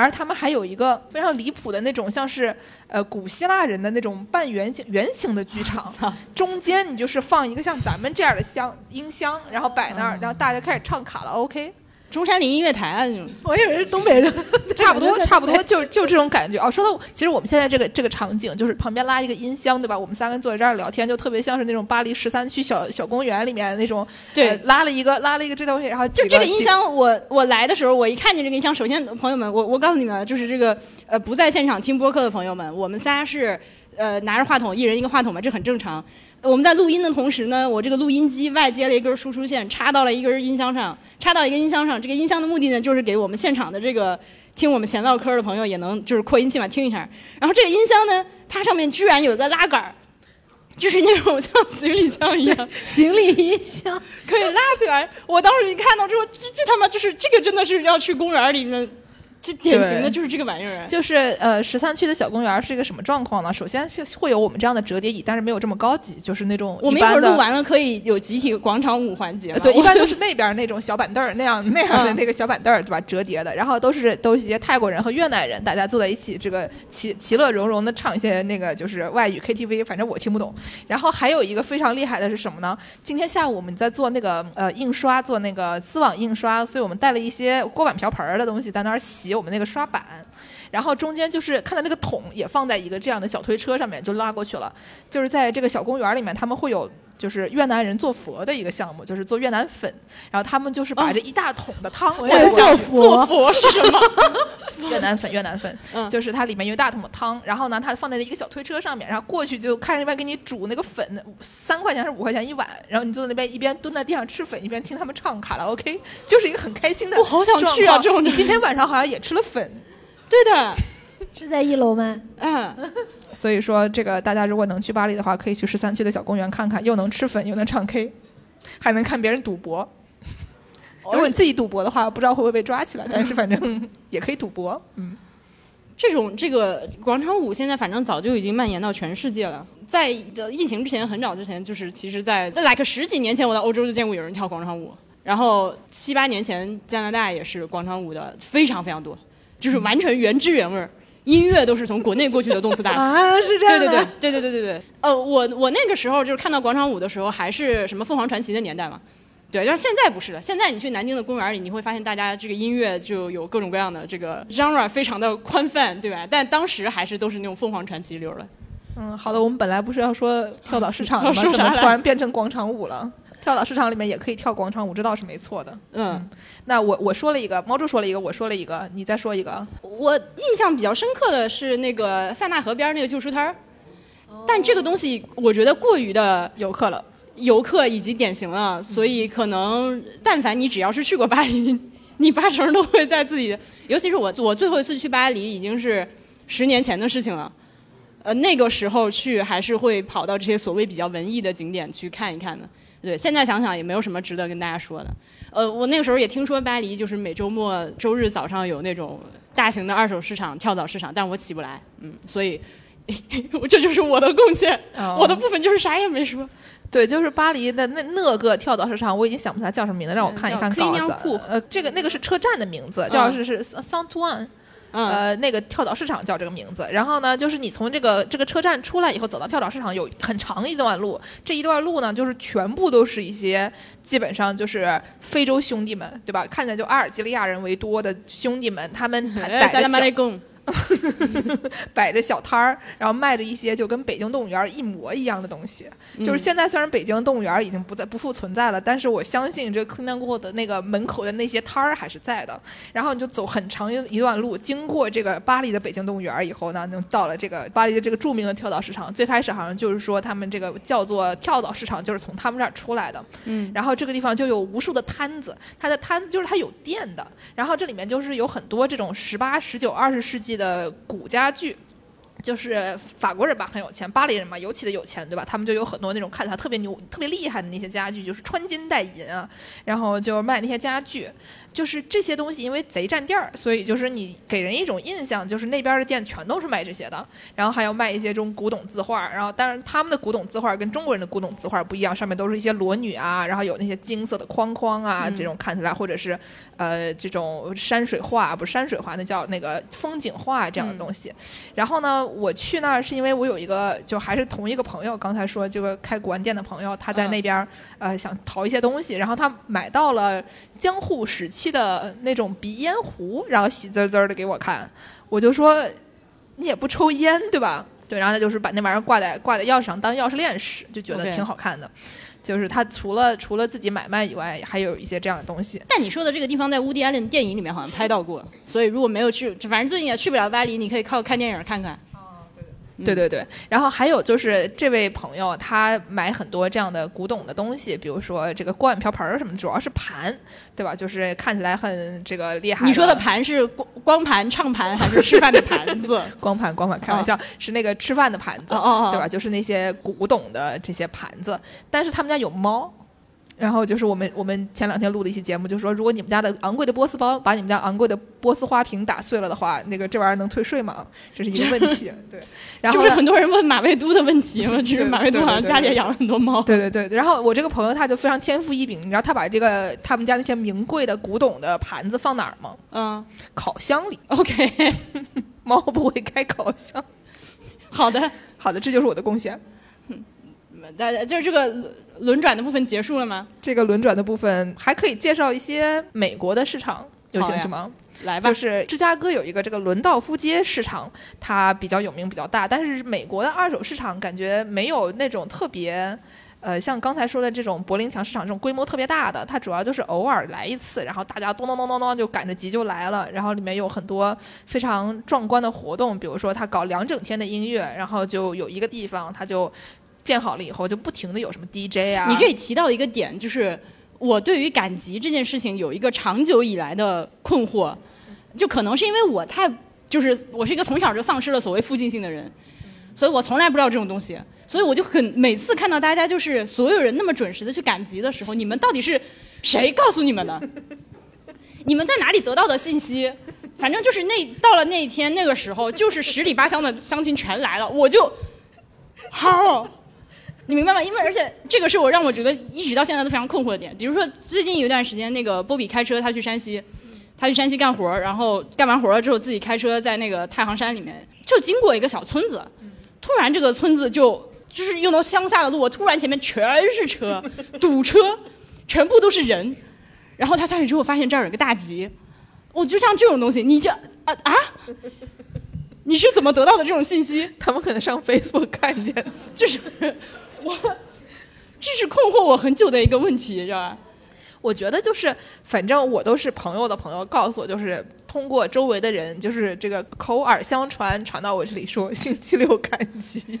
而他们还有一个非常离谱的那种，像是呃古希腊人的那种半圆形圆形的剧场，中间你就是放一个像咱们这样的箱音箱，然后摆那儿，然后大家开始唱卡拉 OK。中山陵音乐台啊，那种，我以为是东北人，差不多，差不多，就就这种感觉哦。说到，其实我们现在这个这个场景，就是旁边拉一个音箱，对吧？我们三个人坐在这儿聊天，就特别像是那种巴黎十三区小小公园里面那种，对，拉了一个拉了一个这东西，然后就这个音箱，我我来的时候，我一看见这个音箱，首先朋友们，我我告诉你们，就是这个呃不在现场听播客的朋友们，我们仨是呃拿着话筒，一人一个话筒嘛，这很正常。我们在录音的同时呢，我这个录音机外接了一根输出线，插到了一根音箱上，插到一个音箱上。这个音箱的目的呢，就是给我们现场的这个听我们闲唠嗑的朋友也能就是扩音器嘛听一下。然后这个音箱呢，它上面居然有一个拉杆儿，就是那种像行李箱一样，行李音箱可以拉起来。我当时一看到之后，这这他妈就是这个真的是要去公园里面。这典型的就是这个玩意儿，就是呃，十三区的小公园是一个什么状况呢？首先是会有我们这样的折叠椅，但是没有这么高级，就是那种我们一会儿录完了可以有集体广场舞环节。对，一般都 是那边那种小板凳儿那样那样的那个小板凳儿，对吧？折叠的，然后都是都是一些泰国人和越南人，大家坐在一起，这个其其乐融融的唱一些那个就是外语 KTV，反正我听不懂。然后还有一个非常厉害的是什么呢？今天下午我们在做那个呃印刷，做那个丝网印刷，所以我们带了一些锅碗瓢盆儿的东西在那儿洗有我们那个刷板。然后中间就是看到那个桶也放在一个这样的小推车上面，就拉过去了。就是在这个小公园里面，他们会有就是越南人做佛的一个项目，就是做越南粉。然后他们就是把这一大桶的汤，我也做佛，做佛是什么？越南粉，越南粉，嗯就是它里面有一大桶的汤，然后呢，它放在一个小推车上面，然后过去就看着那边给你煮那个粉，三块钱还是五块钱一碗，然后你坐在那边一边蹲在地上吃粉，一边听他们唱卡拉 OK，就是一个很开心的我好想去啊状况这种你今天晚上好像也吃了粉，对的，是在一楼吗？嗯，所以说这个大家如果能去巴黎的话，可以去十三区的小公园看看，又能吃粉，又能唱 K，还能看别人赌博。如果你自己赌博的话，不知道会不会被抓起来，但是反正也可以赌博。嗯，这种这个广场舞现在反正早就已经蔓延到全世界了。在疫情之前，很早之前，就是其实在，在 like 十几年前，我在欧洲就见过有人跳广场舞。然后七八年前，加拿大也是广场舞的非常非常多，就是完全原汁原味儿，音乐都是从国内过去的动次打次。啊，是这样对的。对对对对对对对。呃，我我那个时候就是看到广场舞的时候，还是什么凤凰传奇的年代嘛。对，但是现在不是了。现在你去南京的公园里，你会发现大家这个音乐就有各种各样的这个 genre 非常的宽泛，对吧？但当时还是都是那种凤凰传奇流的。嗯，好的，我们本来不是要说跳蚤市场的吗？怎么突然变成广场舞了？跳蚤市场里面也可以跳广场舞，这倒是没错的。嗯，那我我说了一个，猫柱说了一个，我说了一个，你再说一个。我印象比较深刻的是那个塞纳河边那个旧书摊儿，但这个东西我觉得过于的游客了，游客以及典型了，所以可能但凡你只要是去过巴黎，你八成都会在自己的，尤其是我我最后一次去巴黎已经是十年前的事情了。呃，那个时候去还是会跑到这些所谓比较文艺的景点去看一看的。对，现在想想也没有什么值得跟大家说的。呃，我那个时候也听说巴黎就是每周末周日早上有那种大型的二手市场、跳蚤市场，但我起不来，嗯，所以 这就是我的贡献。哦我的部分就是啥也没说。对，就是巴黎的那那个跳蚤市场，我已经想不起来叫什么名字，让我看一看嗯叫稿 Clignancourt 子。呃，这个那个是车站的名字，叫是是 Saint Ouen。嗯，呃，那个跳蚤市场叫这个名字。然后呢，就是你从这个这个车站出来以后，走到跳蚤市场有很长一段路。这一段路呢，就是全部都是一些基本上就是非洲兄弟们，对吧？看起来就阿尔及利亚人为多的兄弟们，他们还 哎，摆着 摆着小摊儿，然后卖着一些就跟北京动物园一模一样的东西。就是现在虽然北京动物园已经不再不复存在了，但是我相信这 l e a n 的那个门口的那些摊儿还是在的。然后你就走很长一段路，经过这个巴黎的北京动物园以后呢，就到了这个巴黎的这个著名的跳蚤市场。最开始好像就是说他们这个叫做跳蚤市场，就是从他们这儿出来的。嗯，然后这个地方就有无数的摊子，它的摊子就是它有店的，然后这里面就是有很多这种十八、十九、二十世纪的古家具。就是法国人吧，很有钱；巴黎人嘛，尤其的有钱，对吧？他们就有很多那种看起来特别牛、特别厉害的那些家具，就是穿金戴银啊，然后就卖那些家具。就是这些东西，因为贼占地儿，所以就是你给人一种印象，就是那边的店全都是卖这些的，然后还要卖一些这种古董字画，然后当然他们的古董字画跟中国人的古董字画不一样，上面都是一些裸女啊，然后有那些金色的框框啊，这种看起来或者是呃这种山水画，不是山水画，那叫那个风景画这样的东西。然后呢，我去那儿是因为我有一个就还是同一个朋友，刚才说这个开古玩店的朋友，他在那边儿、呃想淘一些东西，然后他买到了江户时期的那种鼻烟壶，然后喜滋滋的给我看，我就说你也不抽烟对吧？对，然后他就是把那玩意儿挂在挂在钥匙上当钥匙链使，就觉得挺好看的。就是他除了除了自己买卖以外，还有一些这样的东西。但你说的这个地方在乌迪·艾伦电影里面好像拍到过，所以如果没有去，反正最近也去不了巴黎，你可以靠看电影看看。对对对，然后还有就是这位朋友他买很多这样的古董的东西，比如说这个锅碗瓢盆儿什么的，主要是盘，对吧？就是看起来很这个厉害。你说的盘是光光盘、唱盘还是吃饭的盘子？光盘光盘，开玩笑，是那个吃饭的盘子，哦哦哦对吧？就是那些古董的这些盘子，但是他们家有猫。然后就是我们我们前两天录的一期节目，就说如果你们家的昂贵的波斯包把你们家昂贵的波斯花瓶打碎了的话，那个这玩意儿能退税吗？这是一个问题。对，然后呢这不是很多人问马未都的问题吗？只是马未都好像家里也养了很多猫。对对对，然后我这个朋友他就非常天赋异禀，你知道他把这个他们家那些名贵的古董的盘子放哪儿吗？嗯烤箱里。，OK，猫不会开烤箱。好的。好的，这就是我的贡献。大家就是这个轮轮转的部分结束了吗？这个轮转的部分还可以介绍一些美国的市场，有兴趣吗？来吧就，是芝加哥有一个这个伦道夫街市场，它比较有名，比较大，但是美国的二手市场感觉没有那种特别。呃，像刚才说的这种柏林墙市场这种规模特别大的，它主要就是偶尔来一次，然后大家咚咚咚咚咚就赶着集就来了，然后里面有很多非常壮观的活动，比如说他搞两整天的音乐，然后就有一个地方他就建好了以后就不停的有什么 DJ 啊，你这里提到一个点，就是我对于赶集这件事情有一个长久以来的困惑，就可能是因为我太就是我是一个从小就丧失了所谓附近性的人，所以我从来不知道这种东西，所以我就很每次看到大家就是所有人那么准时的去赶集的时候，你们到底是谁告诉你们的？你们在哪里得到的信息？反正就是那到了那一天那个时候，就是十里八乡的乡亲全来了，我就 好。你明白吗？因为而且这个是我让我觉得一直到现在都非常困惑的点。比如说最近有一段时间，那个波比开车他去山西，他去山西干活儿，然后干完活儿了之后自己开车在那个太行山里面，就经过一个小村子，突然这个村子就就是用到乡下的路，突然前面全是车，堵车，全部都是人，然后他下去之后发现这儿有个大集，我就像这种东西，你这啊啊，你是怎么得到的这种信息？他们可能上 Facebook 看见，就是我，这是困惑我很久的一个问题，知道吧？我觉得就是，反正我都是朋友的朋友告诉我，就是通过周围的人，就是这个口耳相传传到我这里说星期六赶集，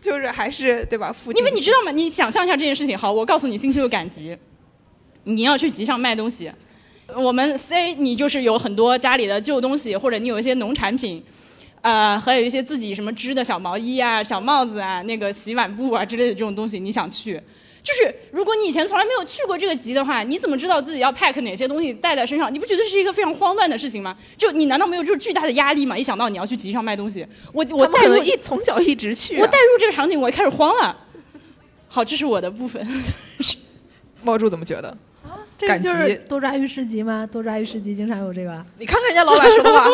就是还是对吧？因为你知道吗？你想象一下这件事情。好，我告诉你，星期六赶集，你要去集上卖东西。我们 C 你就是有很多家里的旧东西，或者你有一些农产品，呃，还有一些自己什么织的小毛衣啊、小帽子啊、那个洗碗布啊之类的这种东西，你想去。就是如果你以前从来没有去过这个集的话，你怎么知道自己要 pack 哪些东西带在身上？你不觉得是一个非常慌乱的事情吗？就你难道没有 就是巨大的压力吗？一想到你要去集上卖东西，我我带入一从小一直去啊、我带入这个场景，我开始慌了。好，这是我的部分。猫柱怎么觉得？这个就是多抓鱼市集吗？多抓鱼市集经常有这个。你看看人家老板说的话，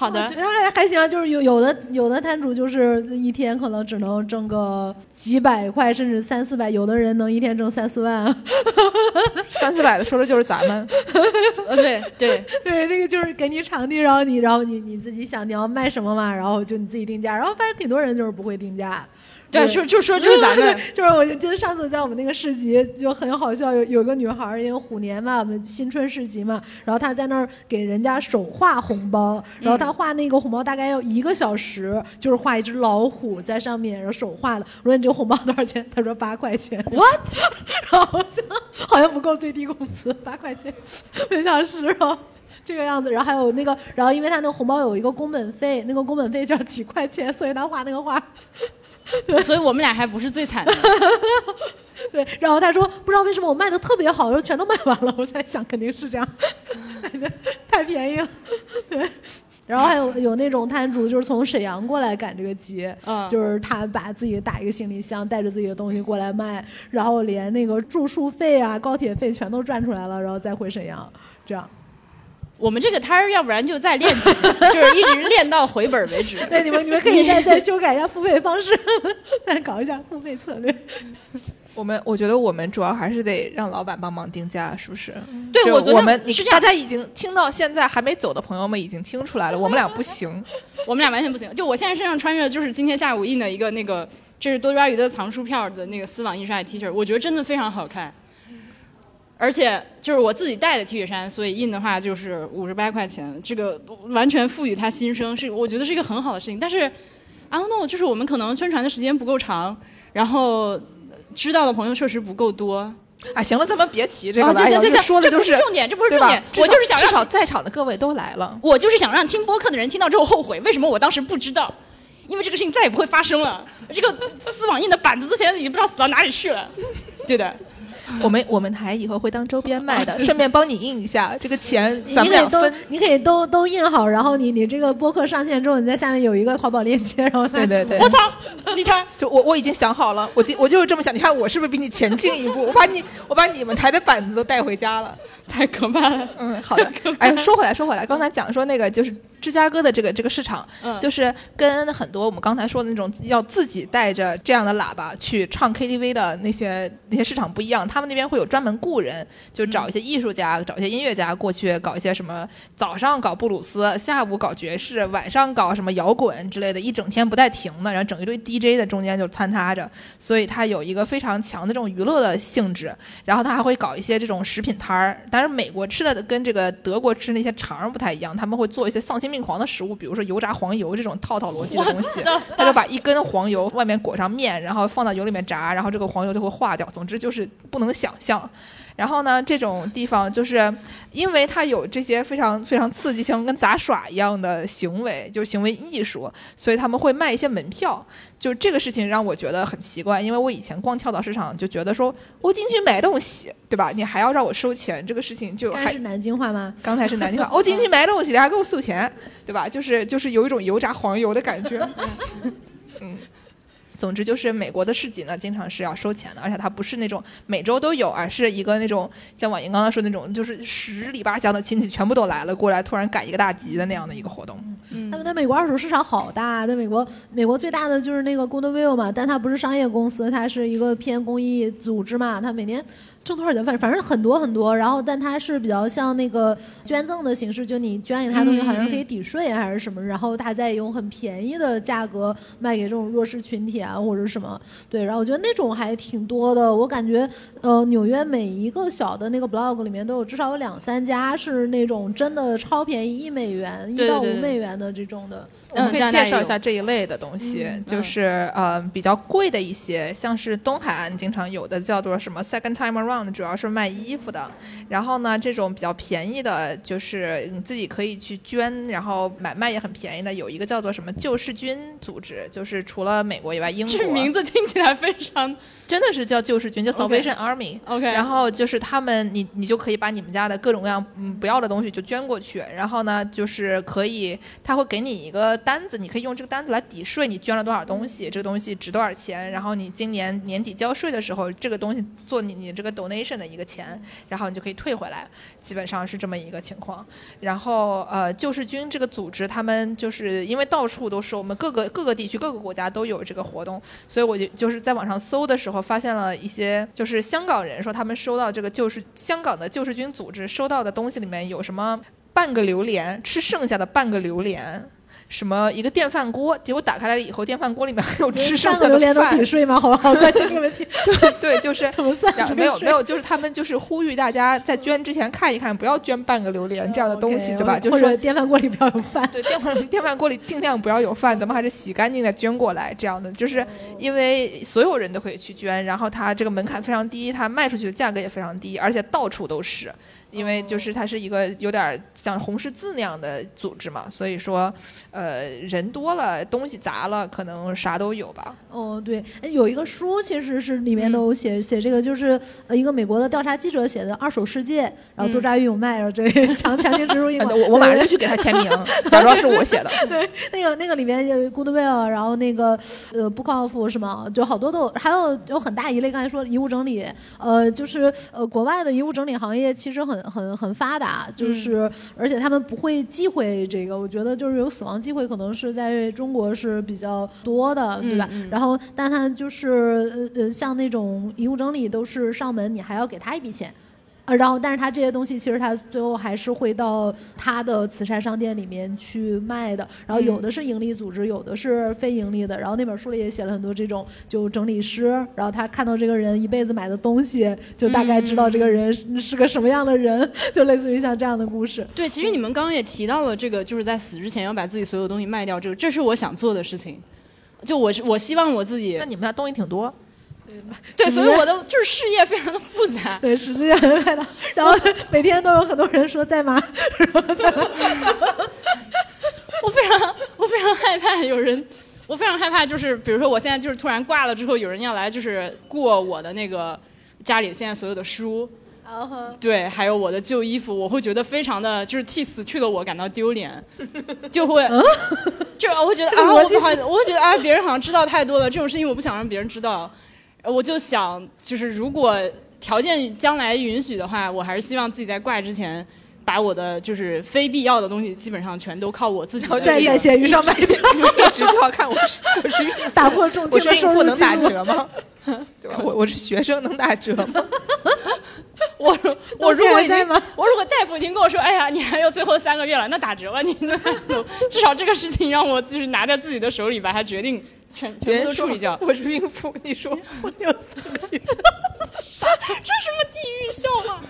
好的我觉，得还还行啊，就是有有的有的摊主就是一天可能只能挣个几百块，甚至三四百，有的人能一天挣三四万。三四百的说的就是咱们。呃，对对，对，这个就是给你场地，然后你然后你你自己想你要卖什么嘛，然后就你自己定价，然后发现挺多人就是不会定价。对，就就说就是咱们，就是我就记得上次在我们那个市集就很好笑，有有个女孩儿，因为虎年嘛，我们新春市集嘛，然后她在那儿给人家手画红包，然后她画那个红包大概要一个小时，就是画一只老虎在上面，然后手画的。我说你这个红包多少钱？她说八块钱。What？然后好像好像不够最低工资，八块钱，很想是哦。这个样子，然后还有那个，然后因为他那个红包有一个工本费，那个工本费就要几块钱，所以他画那个画 所以我们俩还不是最惨的。对，然后他说不知道为什么我卖的特别好，然后全都卖完了。我在想肯定是这样，太便宜了。对，然后还有有那种摊主就是从沈阳过来赶这个集，嗯就是他把自己打一个行李箱，带着自己的东西过来卖，然后连那个住宿费啊、高铁费全都赚出来了，然后再回沈阳，这样。我们这个摊儿，要不然就再练几年，就是一直练到回本为止。对，你们你们可以再再修改一下付费方式，再搞一下付费策略。我们我觉得我们主要还是得让老板帮忙定价，是不是？对我觉得我们你是这样大家已经听到现在还没走的朋友们已经听出来了，我们俩不行。我们俩完全不行。就我现在身上穿着就是今天下午印的一个那个，这是多抓鱼的藏书票的那个丝网印刷的 T 恤，我觉得真的非常好看。而且就是我自己带的 T 恤衫，所以印的话就是五十八块钱，这个完全赋予它新生，是我觉得是一个很好的事情。但是，I don't know，就是我们可能宣传的时间不够长，然后知道的朋友确实不够多。啊，行了，咱们别提这啊个了。行行行，说的就是重点，这不是重点，我就是想让至少在场的各位都来了。我就是想让听播客的人听到之后后悔，为什么我当时不知道？因为这个事情再也不会发生了。这个丝网印的板子之前已经不知道死到哪里去了。对的，我们我们台以后会当周边卖的，顺便帮你印一下，这个钱你咱们可以都俩分。你可以都都印好，然后你你这个播客上线之后，你在下面有一个淘宝链接，然后对对对我操！你看，就我我已经想好了，我今我就是这么想。你看我是不是比你前进一步？我把你我把你们台的板子都带回家了。太可怕了。嗯，好的。哎，说回来说回来，刚才讲说那个就是芝加哥的这个这个市场，嗯就是跟很多我们刚才说的那种要自己带着这样的喇叭去唱 KTV 的那些那些市场不一样，他他们那边会有专门雇人，就找一些艺术家、找一些音乐家过去搞一些什么，早上搞布鲁斯，下午搞爵士，晚上搞什么摇滚之类的，一整天不带停的，然后整一堆 DJ 在中间就参插着，所以它有一个非常强的这种娱乐的性质。然后他还会搞一些这种食品摊儿，但是美国吃的跟这个德国吃那些肠儿不太一样，他们会做一些丧心病狂的食物，比如说油炸黄油这种套套逻辑的东西。他就把一根黄油外面裹上面，然后放到油里面炸，然后这个黄油就会化掉。总之就是不能想象。然后呢，这种地方就是因为它有这些非常非常刺激，性跟杂耍一样的行为，就是行为艺术，所以他们会卖一些门票。就这个事情让我觉得很奇怪，因为我以前逛跳蚤市场就觉得说我进去买东西，对吧？你还要让我收钱，这个事情就还是南京话吗？刚才是南京话，我进去买东西，你还给我收钱，对吧？就是就是有一种油炸黄油的感觉，嗯。总之就是美国的市集呢，经常是要收钱的，而且它不是那种每周都有，而是一个那种像网银刚刚说那种，就是十里八乡的亲戚全部都来了过来，突然赶一个大集的那样的一个活动。嗯，那么在美国二手市场好大，在美国美国最大的就是那个 Goodwill 嘛，但它不是商业公司，它是一个偏公益组织嘛，它每年。挣多少钱？反正反正很多很多，然后但它是比较像那个捐赠的形式，就你捐给他东西，好像是可以抵税还是什么，然后他再用很便宜的价格卖给这种弱势群体啊或者什么。对，然后我觉得那种还挺多的。我感觉呃，纽约每一个小的那个 blog 里面都有至少有两三家是那种真的超便宜，一美元、一到五美元的这种的。我们可以介绍一下这一类的东西，就是呃比较贵的一些，像是东海岸经常有的叫做什么 Second Time Around，主要是卖衣服的。然后呢，这种比较便宜的，就是你自己可以去捐，然后买卖也很便宜的，有一个叫做什么救世军组织，就是除了美国以外，英国这名字听起来非常真的是叫救世军，叫 Salvation Army。OK，然后就是他们，你你就可以把你们家的各种各样嗯不要的东西就捐过去，然后呢就是可以他会给你一个。单子，你可以用这个单子来抵税，你捐了多少东西，这个东西值多少钱，然后你今年年底交税的时候，这个东西做你你这个 donation 的一个钱，然后你就可以退回来，基本上是这么一个情况。然后呃，救世军这个组织，他们就是因为到处都是我们各个各个地区各个国家都有这个活动，所以我就就是在网上搜的时候，发现了一些就是香港人说他们收到这个救世香港的救世军组织收到的东西里面有什么半个榴莲，吃剩下的半个榴莲。什么一个电饭锅？结果打开来以后，电饭锅里面还有 吃剩下的榴莲能抵税吗？好吧好？关心这个问题。就对，就是怎么算？没有没有，就是他们就是呼吁大家在捐之前看一看，不要捐半个榴莲这样的东西，对吧？就是电饭锅里不要有饭。对，电饭电饭锅里尽量不要有饭，咱们还是洗干净再捐过来。这样的，就是因为所有人都可以去捐，然后它这个门槛非常低，它卖出去的价格也非常低，而且到处都是。因为就是它是一个有点像红十字那样的组织嘛，所以说，呃，人多了，东西杂了，可能啥都有吧。哦，对，有一个书其实是里面都写写这个，就是呃一个美国的调查记者写的《二手世界》，然后多扎鱼有卖，然后这 强强行植入一我我马上就去给他签名，假装是我写的。对，那个那个里面有 Goodwill，然后那个呃 Bookoff 什么，就好多都还有有很大一类，刚才说遗物整理，呃，就是呃国外的遗物整理行业其实很。很很发达，就是而且他们不会忌讳这个，我觉得就是有死亡机会，可能是在中国是比较多的，对吧？然后，但他就是呃呃，像那种遗物整理都是上门，你还要给他一笔钱。然后，但是他这些东西其实他最后还是会到他的慈善商店里面去卖的。然后有的是盈利组织，有的是非盈利的。然后那本书里也写了很多这种就整理师，然后他看到这个人一辈子买的东西，就大概知道这个人是个什么样的人，就类似于像这样的故事。对，其实你们刚刚也提到了这个，就是在死之前要把自己所有东西卖掉，这个这是我想做的事情。就我我希望我自己。那你们家东西挺多。对，所以我的就是事业非常的复杂。对，实际上很快的，然后每天都有很多人说在吗？我非常我非常害怕有人，我非常害怕就是比如说我现在就是突然挂了之后，有人要来就是过我的那个家里现在所有的书，对，还有我的旧衣服，我会觉得非常的就是替死去的我感到丢脸，就会，就我会觉得啊，我不好，我会觉得啊，别人好像知道太多了，这种事情我不想让别人知道。我就想，就是如果条件将来允许的话，我还是希望自己在挂之前，把我的就是非必要的东西基本上全都靠我自己在闲鱼上卖掉。一直就要看我是我是打破重庆的收入 能打折吗？对吧？我我是学生，能打折吗？我我如果已经还在吗？我如果大夫已经跟我说，哎呀，你还有最后三个月了，那打折吧，你那至少这个事情让我就是拿在自己的手里，把它决定全全部都处理掉。我是孕妇，你说我有三 个月，这什么地狱笑话？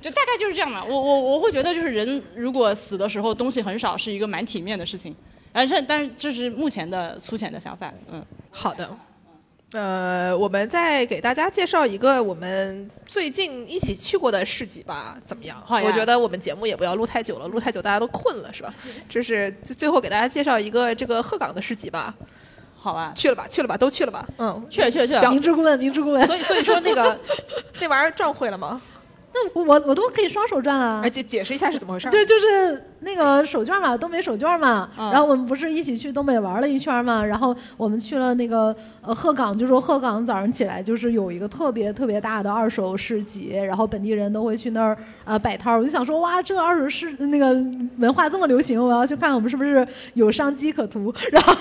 就大概就是这样嘛。我我我会觉得，就是人如果死的时候东西很少，是一个蛮体面的事情。但是但是这是目前的粗浅的想法，嗯。好的。呃，我们再给大家介绍一个我们最近一起去过的市集吧，怎么样？好呀我觉得我们节目也不要录太久了，录太久大家都困了，是吧？这是最最后给大家介绍一个这个鹤岗的市集吧，好吧，去了吧，去了吧，都去了吧？嗯，去了去了去了。明知故问，明知故问。所以所以说那个 那玩意儿转会了吗？那我我都可以双手转了哎，。解解释一下是怎么回事儿？对，就是那个手绢嘛，东北手绢嘛。嗯然后我们不是一起去东北玩了一圈嘛，然后我们去了那个呃鹤岗，就说鹤岗早上起来就是有一个特别特别大的二手市集，然后本地人都会去那儿呃摆摊儿。我就想说，哇，这个二手市那个文化这么流行，我要去看我们是不是有商机可图。然后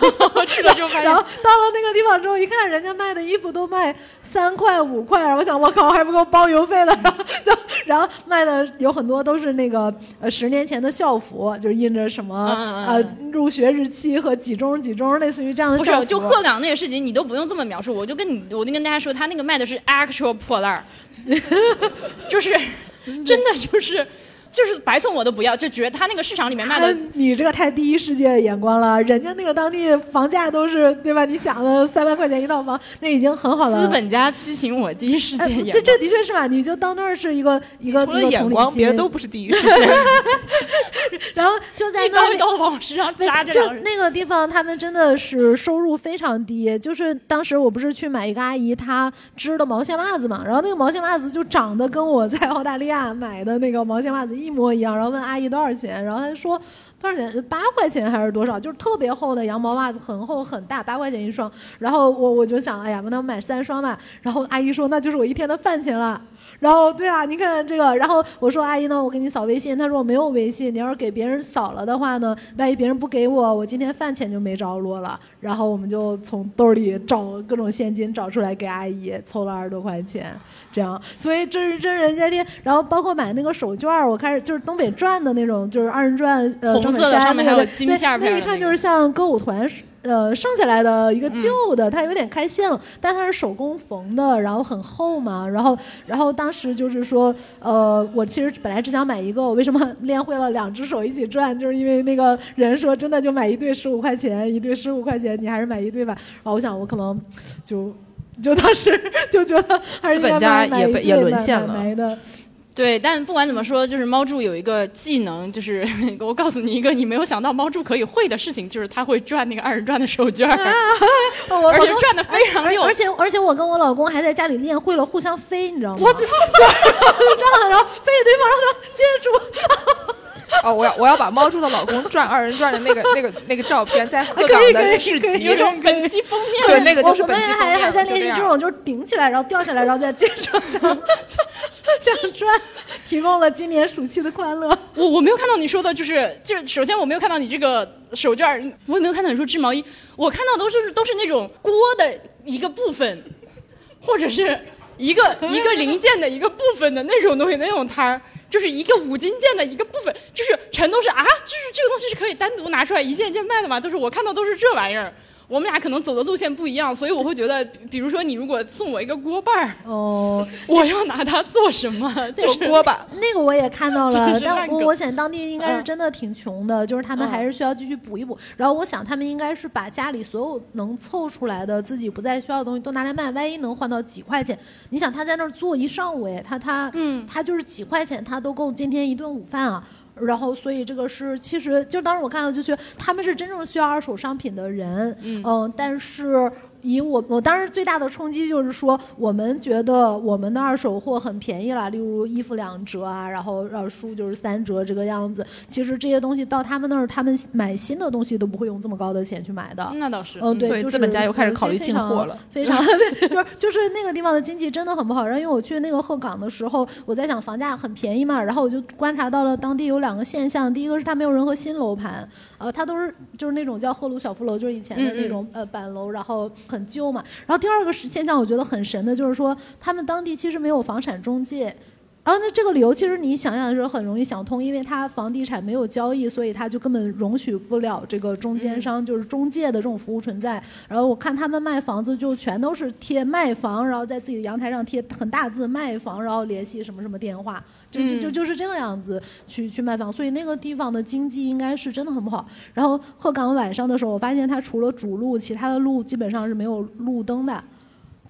去了之后发然后，到了那个地方之后，一看人家卖的衣服都卖三块五块，然后我想我靠还不够包邮费的，然 后就然后卖的有很多都是那个呃十年前的校服，就是印着什么、呃入学日期和几中几中，类似于这样的。不是，就鹤岗那个事情，你都不用这么描述，我就跟你，我就跟大家说，他那个卖的是 actual 破烂儿，就是真的就是就是白送我都不要，就觉得他那个市场里面卖的啊你这个太第一世界的眼光了，人家那个当地房价都是对吧？你想的三万块钱一套房，那已经很好了。资本家批评我第一世界哎眼光。这这的确是嘛？你就当那儿是一个一个除了眼光，别人都不是第一世界。然后就在一那儿刀一刀的往我身上扎着就。那个地方，他们真的是收入非常低。就是当时我不是去买一个阿姨她织的毛线袜子嘛，然后那个毛线袜子就长得跟我在澳大利亚买的那个毛线袜子一模一样，然后问阿姨多少钱，然后她说多少钱，八块钱还是多少，就是特别厚的羊毛袜子，很厚很大，八块钱一双。然后我我就想，哎呀，那我买三双吧。然后阿姨说，那就是我一天的饭钱了。然后对啊，你看这个，然后我说阿姨呢，我给你扫微信，她说我没有微信，你要是给别人扫了的话呢，万一别人不给我，我今天饭钱就没着落了。然后我们就从兜里找各种现金找出来给阿姨凑了二十多块钱，这样，所以这是真人家店。然后包括买那个手绢儿，我开始就是东北转的那种，就是二人转，呃，红色的上面还有金对片儿片那个那一看就是像歌舞团。呃，剩下来的一个旧的，它有点开线了，但它是手工缝的，然后很厚嘛，然后，然后当时就是说，呃，我其实本来只想买一个，我为什么练会了两只手一起转，就是因为那个人说真的就买一对十五块钱，一对十五块钱，你还是买一对吧。然后我想我可能就就当时 就觉得还是应该资本家买买一也被也沦陷了买的。对，但不管怎么说，就是猫柱有一个技能，就是 我告诉你一个你没有想到猫柱可以会的事情，就是他会转那个二人转的手绢儿，我 而且转的非常溜。而而且而且我跟我老公还在家里练会了互相飞，你知道吗？我操！这样，然后飞对方，然后接住。哦，我要我要把猫猪的老公转二人转的那个 那个那个照片在鹤岗的市集有种本期封面对，那个就是本期封面们还还在练习这种，就是顶起来，然后掉下来，然后再接着这样这样转，提供了今年暑期的快乐。我我没有看到你说的，就是就是，首先我没有看到你这个手绢，我也没有看到你说织毛衣，我看到都是都是那种锅的一个部分，或者是一个一个零件的一个部分的那种东西，那种摊儿。就是一个五金件的一个部分，就是全都是啊，就是这个东西是可以单独拿出来一件件卖的吗？都是我看到都是这玩意儿。我们俩可能走的路线不一样，所以我会觉得，比比如说你如果送我一个锅巴儿，哦，我要拿它做什么？就是做锅巴。那个我也看到了 但我我想当地应该是嗯真的挺穷的，就是他们还是需要继续补一补。然后我想他们应该是把家里所有能凑出来的自己不再需要的东西都拿来卖，万一能换到几块钱，你想他在那儿坐一上午，哎，他他嗯他就是几块钱，他都够今天一顿午饭啊。然后，所以这个是其实就当时我看到就是他们是真正需要二手商品的人，嗯、但是以我我当时最大的冲击就是说，我们觉得我们的二手货很便宜了，例如衣服两折啊，然后呃书就是三折这个样子。其实这些东西到他们那儿，他们买新的东西都不会用这么高的钱去买的。那倒是，嗯，对，就是资本家又开始考虑进货了非常对，就是就是那个地方的经济真的很不好。然后因为我去那个鹤岗的时候，我在想房价很便宜嘛，然后我就观察到了当地有两个现象，第一个是它没有任何新楼盘，呃，它都是就是那种叫鹤庐小福楼，就是以前的那种、呃板楼，然后很旧嘛。然后第二个是现象，我觉得很神的，就是说他们当地其实没有房产中介。然后那这个理由其实你想想的时候很容易想通，因为它房地产没有交易，所以它就根本容许不了这个中间商，就是中介的这种服务存在。然后我看他们卖房子就全都是贴卖房，然后在自己的阳台上贴很大字卖房，然后联系什么什么电话，就就就就是这个样子去去卖房。所以那个地方的经济应该是真的很不好。然后鹤岗晚上的时候，我发现它除了主路，其他的路基本上是没有路灯的。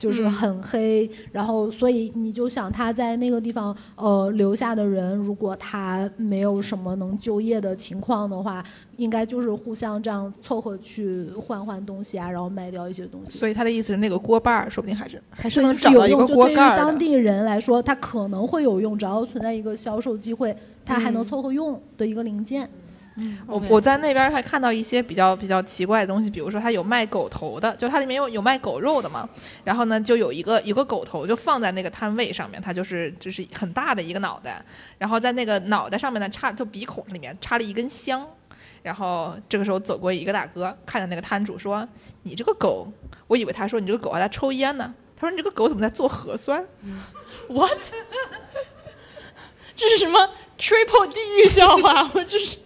就是很黑，然后所以你就想他在那个地方，呃，留下的人，如果他没有什么能就业的情况的话，应该就是互相这样凑合去换换东西啊，然后卖掉一些东西。所以他的意思是，那个锅巴儿说不定还是还是能找到一个有用，就对于锅盖儿的。当地人来说，它可能会有用，只要存在一个销售机会，它还能凑合用的一个零件。我我在那边还看到一些比较比较奇怪的东西，比如说它有卖狗头的，就它里面有有卖狗肉的嘛。然后呢，就有一个一个狗头就放在那个摊位上面，它就是就是很大的一个脑袋，然后在那个脑袋上面呢插就鼻孔里面插了一根香。然后这个时候走过一个大哥，看着那个摊主说：“你这个狗，我以为他说你这个狗还在抽烟呢。他说你这个狗怎么在做核酸？What？这是什么 triple 地狱笑话？我这是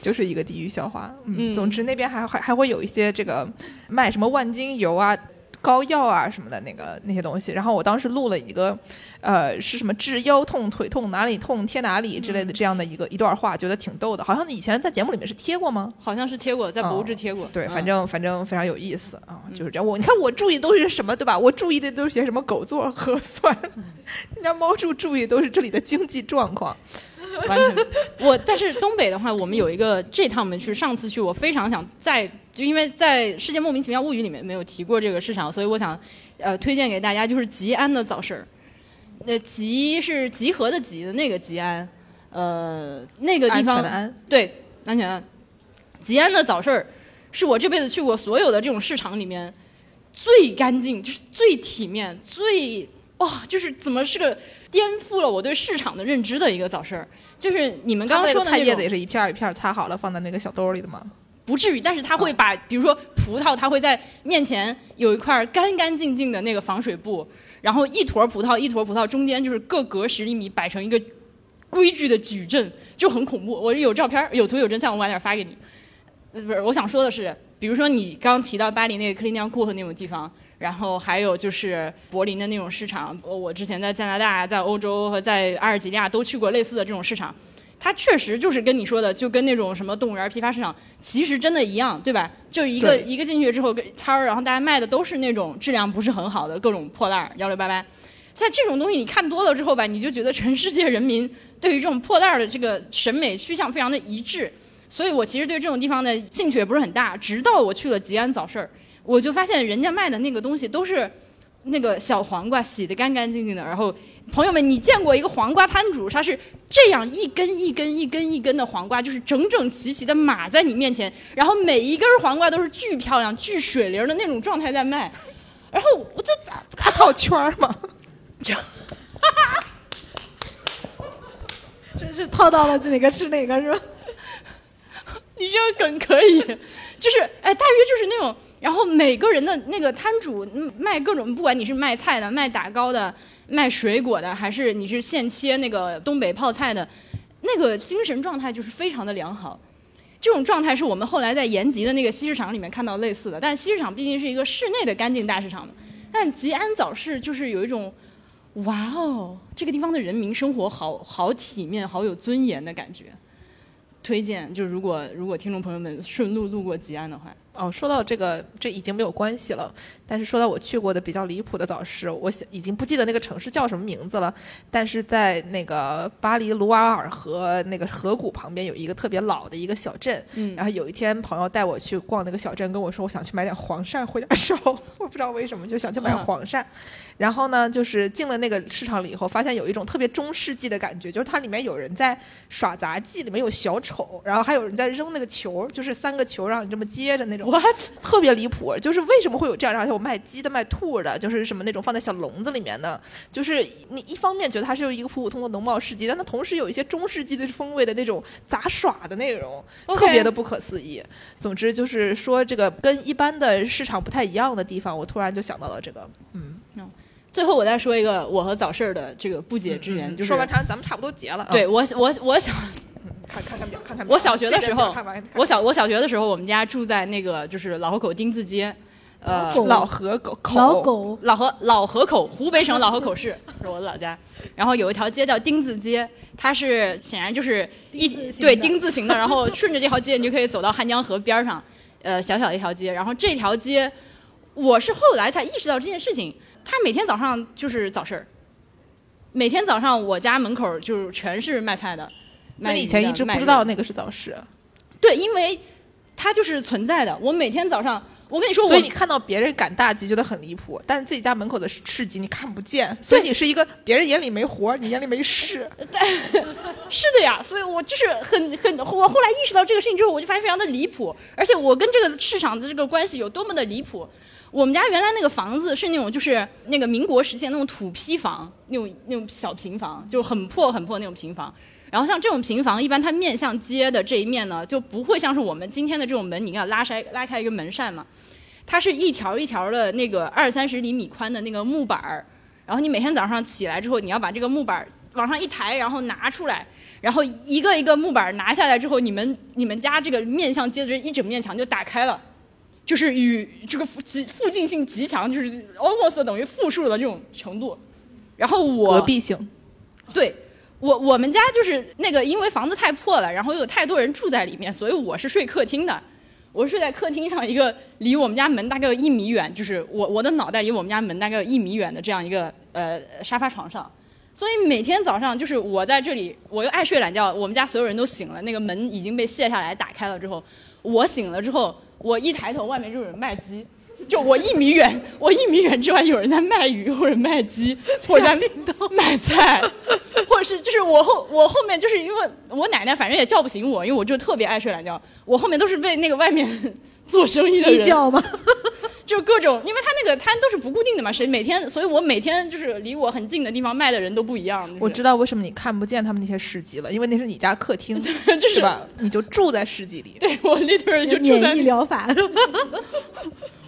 就是一个地狱笑话。嗯，嗯总之那边还还还会有一些这个卖什么万金油啊、膏药啊什么的那个那些东西。然后我当时录了一个，呃，是什么治腰痛、腿痛、哪里痛贴哪里之类的这样的一个一段话，觉得挺逗的。好像以前在节目里面是贴过吗？好像是贴过，在博物志贴过。对，嗯反正反正非常有意思啊，就是这样。我你看我注意的都是什么，对吧？我注意的都是些什么狗做核酸，人家猫注注意都是这里的经济状况。完全。我但是东北的话，我们有一个这趟我们去上次去，我非常想再就因为在《世界莫名其妙物语》里面没有提过这个市场，所以我想呃推荐给大家，就是吉安的早市儿。呃，吉是集合的集的那个吉安，呃，那个地安方全安，对，安全安。吉安的早市儿是我这辈子去过所有的这种市场里面最干净，就是最体面、最哇、就是怎么是个颠覆了我对市场的认知的一个早市儿。就是你们刚刚说的菜叶子也是一片儿一片儿擦好了放在那个小兜里的吗？不至于，但是他会把，比如说葡萄，他会在面前有一块干干净净的那个防水布，然后一坨葡萄一坨葡萄中间就是各隔十厘米摆成一个规矩的矩阵，就很恐怖。我有照片儿，有图有真相，我晚点发给你。呃不是，我想说的是，比如说你刚刚提到巴黎那个克利尼昂库和那种地方，然后还有就是柏林的那种市场，呃我之前在加拿大、在欧洲和在阿尔及利亚都去过类似的这种市场。它确实就是跟你说的，就跟那种什么动物园批发市场，其实真的一样，对吧？就一个一个进去之后，跟摊儿，然后大家卖的都是那种质量不是很好的各种破烂儿，幺六八八。在这种东西你看多了之后吧，你就觉得全世界人民对于这种破烂儿的这个审美趋向非常的一致。所以我其实对这种地方的兴趣也不是很大，直到我去了吉安早市儿，我就发现人家卖的那个东西都是那个小黄瓜洗的干干净净的。然后朋友们，你见过一个黄瓜摊主，他是这样一根一根一根一根的黄瓜，就是整整齐齐的码在你面前，然后每一根黄瓜都是巨漂亮、巨水灵的那种状态在卖。然后我就他套圈儿吗？这是套到了哪个吃哪个是吧？你这个梗可以，就是哎，大约就是那种，然后每个人的那个摊主卖各种，不管你是卖菜的、卖打糕的、卖水果的，还是你是现切那个东北泡菜的，那个精神状态就是非常的良好。这种状态是我们后来在延吉的那个西市场里面看到类似的，但是西市场毕竟是一个室内的干净大市场嘛，但吉安早市就是有一种，哇哦，这个地方的人民生活好好体面、好有尊严的感觉。推荐，就如果如果听众朋友们顺路路过吉安的话，哦，说到这个，这已经没有关系了。但是说到我去过的比较离谱的早市，我想已经不记得那个城市叫什么名字了。但是在那个巴黎卢瓦尔河那个河谷旁边有一个特别老的一个小镇。嗯然后有一天朋友带我去逛那个小镇，跟我说我想去买点黄鳝回家烧，我不知道为什么就想去买嗯黄鳝。然后呢，就是进了那个市场里以后，发现有一种特别中世纪的感觉，就是它里面有人在耍杂技，里面有小丑，然后还有人在扔那个球，就是三个球让你这么接着那种。what？特别离谱，就是为什么会有这样？而且我卖鸡的、卖兔的，就是什么那种放在小笼子里面的，就是你一方面觉得它是一个普普通通的农贸市集，但它同时有一些中世纪的风味的那种杂耍的内容特别的不可思议。总之就是说，这个跟一般的市场不太一样的地方，我突然就想到了这个。嗯，最后我再说一个我和早市儿的这个不解之缘，就是说完咱咱们差不多结了。啊对，我我我小看看看表，看看表我小学的时候我小我小学的时候，我们家住在那个就是老河口丁字街，呃，老河狗口老狗老河老河口，湖北省老河口市 是我的老家。然后有一条街叫丁字街，它是显然就是一对丁字形的，然后顺着这条街你就可以走到汉江河边儿上，呃，小小的一条街。然后这条街，我是后来才意识到这件事情，它每天早上就是早市儿，每天早上我家门口就是全是卖菜的。那你以前一直不知道那个是早市，对，因为它就是存在的。我每天早上，我跟你说，我所以你看到别人赶大集觉得很离谱，但是自己家门口的市集你看不见，所以你是一个别人眼里没活，你眼里没事。是的呀，所以我就是很很，我后来意识到这个事情之后，我就发现非常的离谱，而且我跟这个市场的这个关系有多么的离谱。我们家原来那个房子是那种就是那个民国时期的那种土坯房，那种那种小平房，就很破很破那种平房。然后像这种平房，一般它面向街的这一面呢，就不会像是我们今天的这种门，你要拉开拉开一个门扇嘛，它是一条一条的那个二三十厘米宽的那个木板儿，然后你每天早上起来之后，你要把这个木板儿往上一抬，然后拿出来，然后一个一个木板儿拿下来之后，你们你们家这个面向街的这一整面墙就打开了，就是与这个附极附近性极强，就是 almost 等于负数的这种程度。然后我隔壁性，对我我们家就是那个，因为房子太破了，然后又有太多人住在里面，所以我是睡客厅的。我是睡在客厅上一个离我们家门大概有一米远，就是我我的脑袋离我们家门大概有一米远的这样一个呃沙发床上。所以每天早上就是我在这里，我又爱睡懒觉，我们家所有人都醒了，那个门已经被卸下来打开了之后，我醒了之后，我一抬头，外面就有人卖鸡。就我一米远，我一米远之外有人在卖鱼或者卖鸡，或者在卖菜，或者是就是我后我后面就是因为我奶奶反正也叫不醒我，因为我就特别爱睡懒觉，我后面都是被那个外面做生意的人叫吗？就各种，因为他那个摊都是不固定的嘛，谁每天，所以我每天就是离我很近的地方卖的人都不一样。就是我知道为什么你看不见他们那些市集了，因为那是你家客厅，这是吧？你就住在市集里。对我 literally 就住免在疫疗法，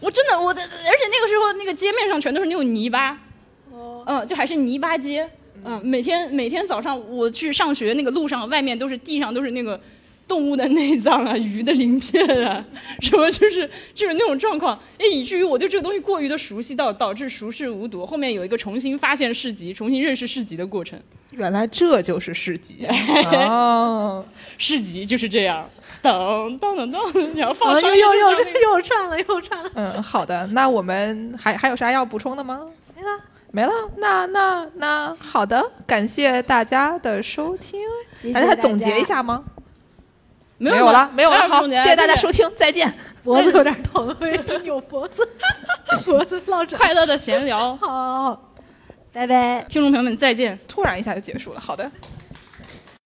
我真的我的，而且那个时候那个街面上全都是那种泥巴，嗯，就还是泥巴街，嗯，每天每天早上我去上学那个路上，外面都是地上都是那个动物的内脏啊、鱼的鳞片啊，什么就是就是那种状况，哎，以至于我对这个东西过于的熟悉到导致熟视无睹。后面有一个重新发现市集、重新认识市集的过程，原来这就是市集。哦，市集就是这样，噔噔噔噔，然后放啊，上又又又又串了，又串了。嗯，好的，那我们还还有啥要补充的吗？没了，没了，那那那好的，感谢大家的收听，谢大家总结一下吗？没有了，没有了，好，谢谢大家收听，再见。脖子有点疼，我已经有脖子，脖子落枕。快乐的闲聊，好，拜拜。听众朋友们再见。突然一下就结束了，好的。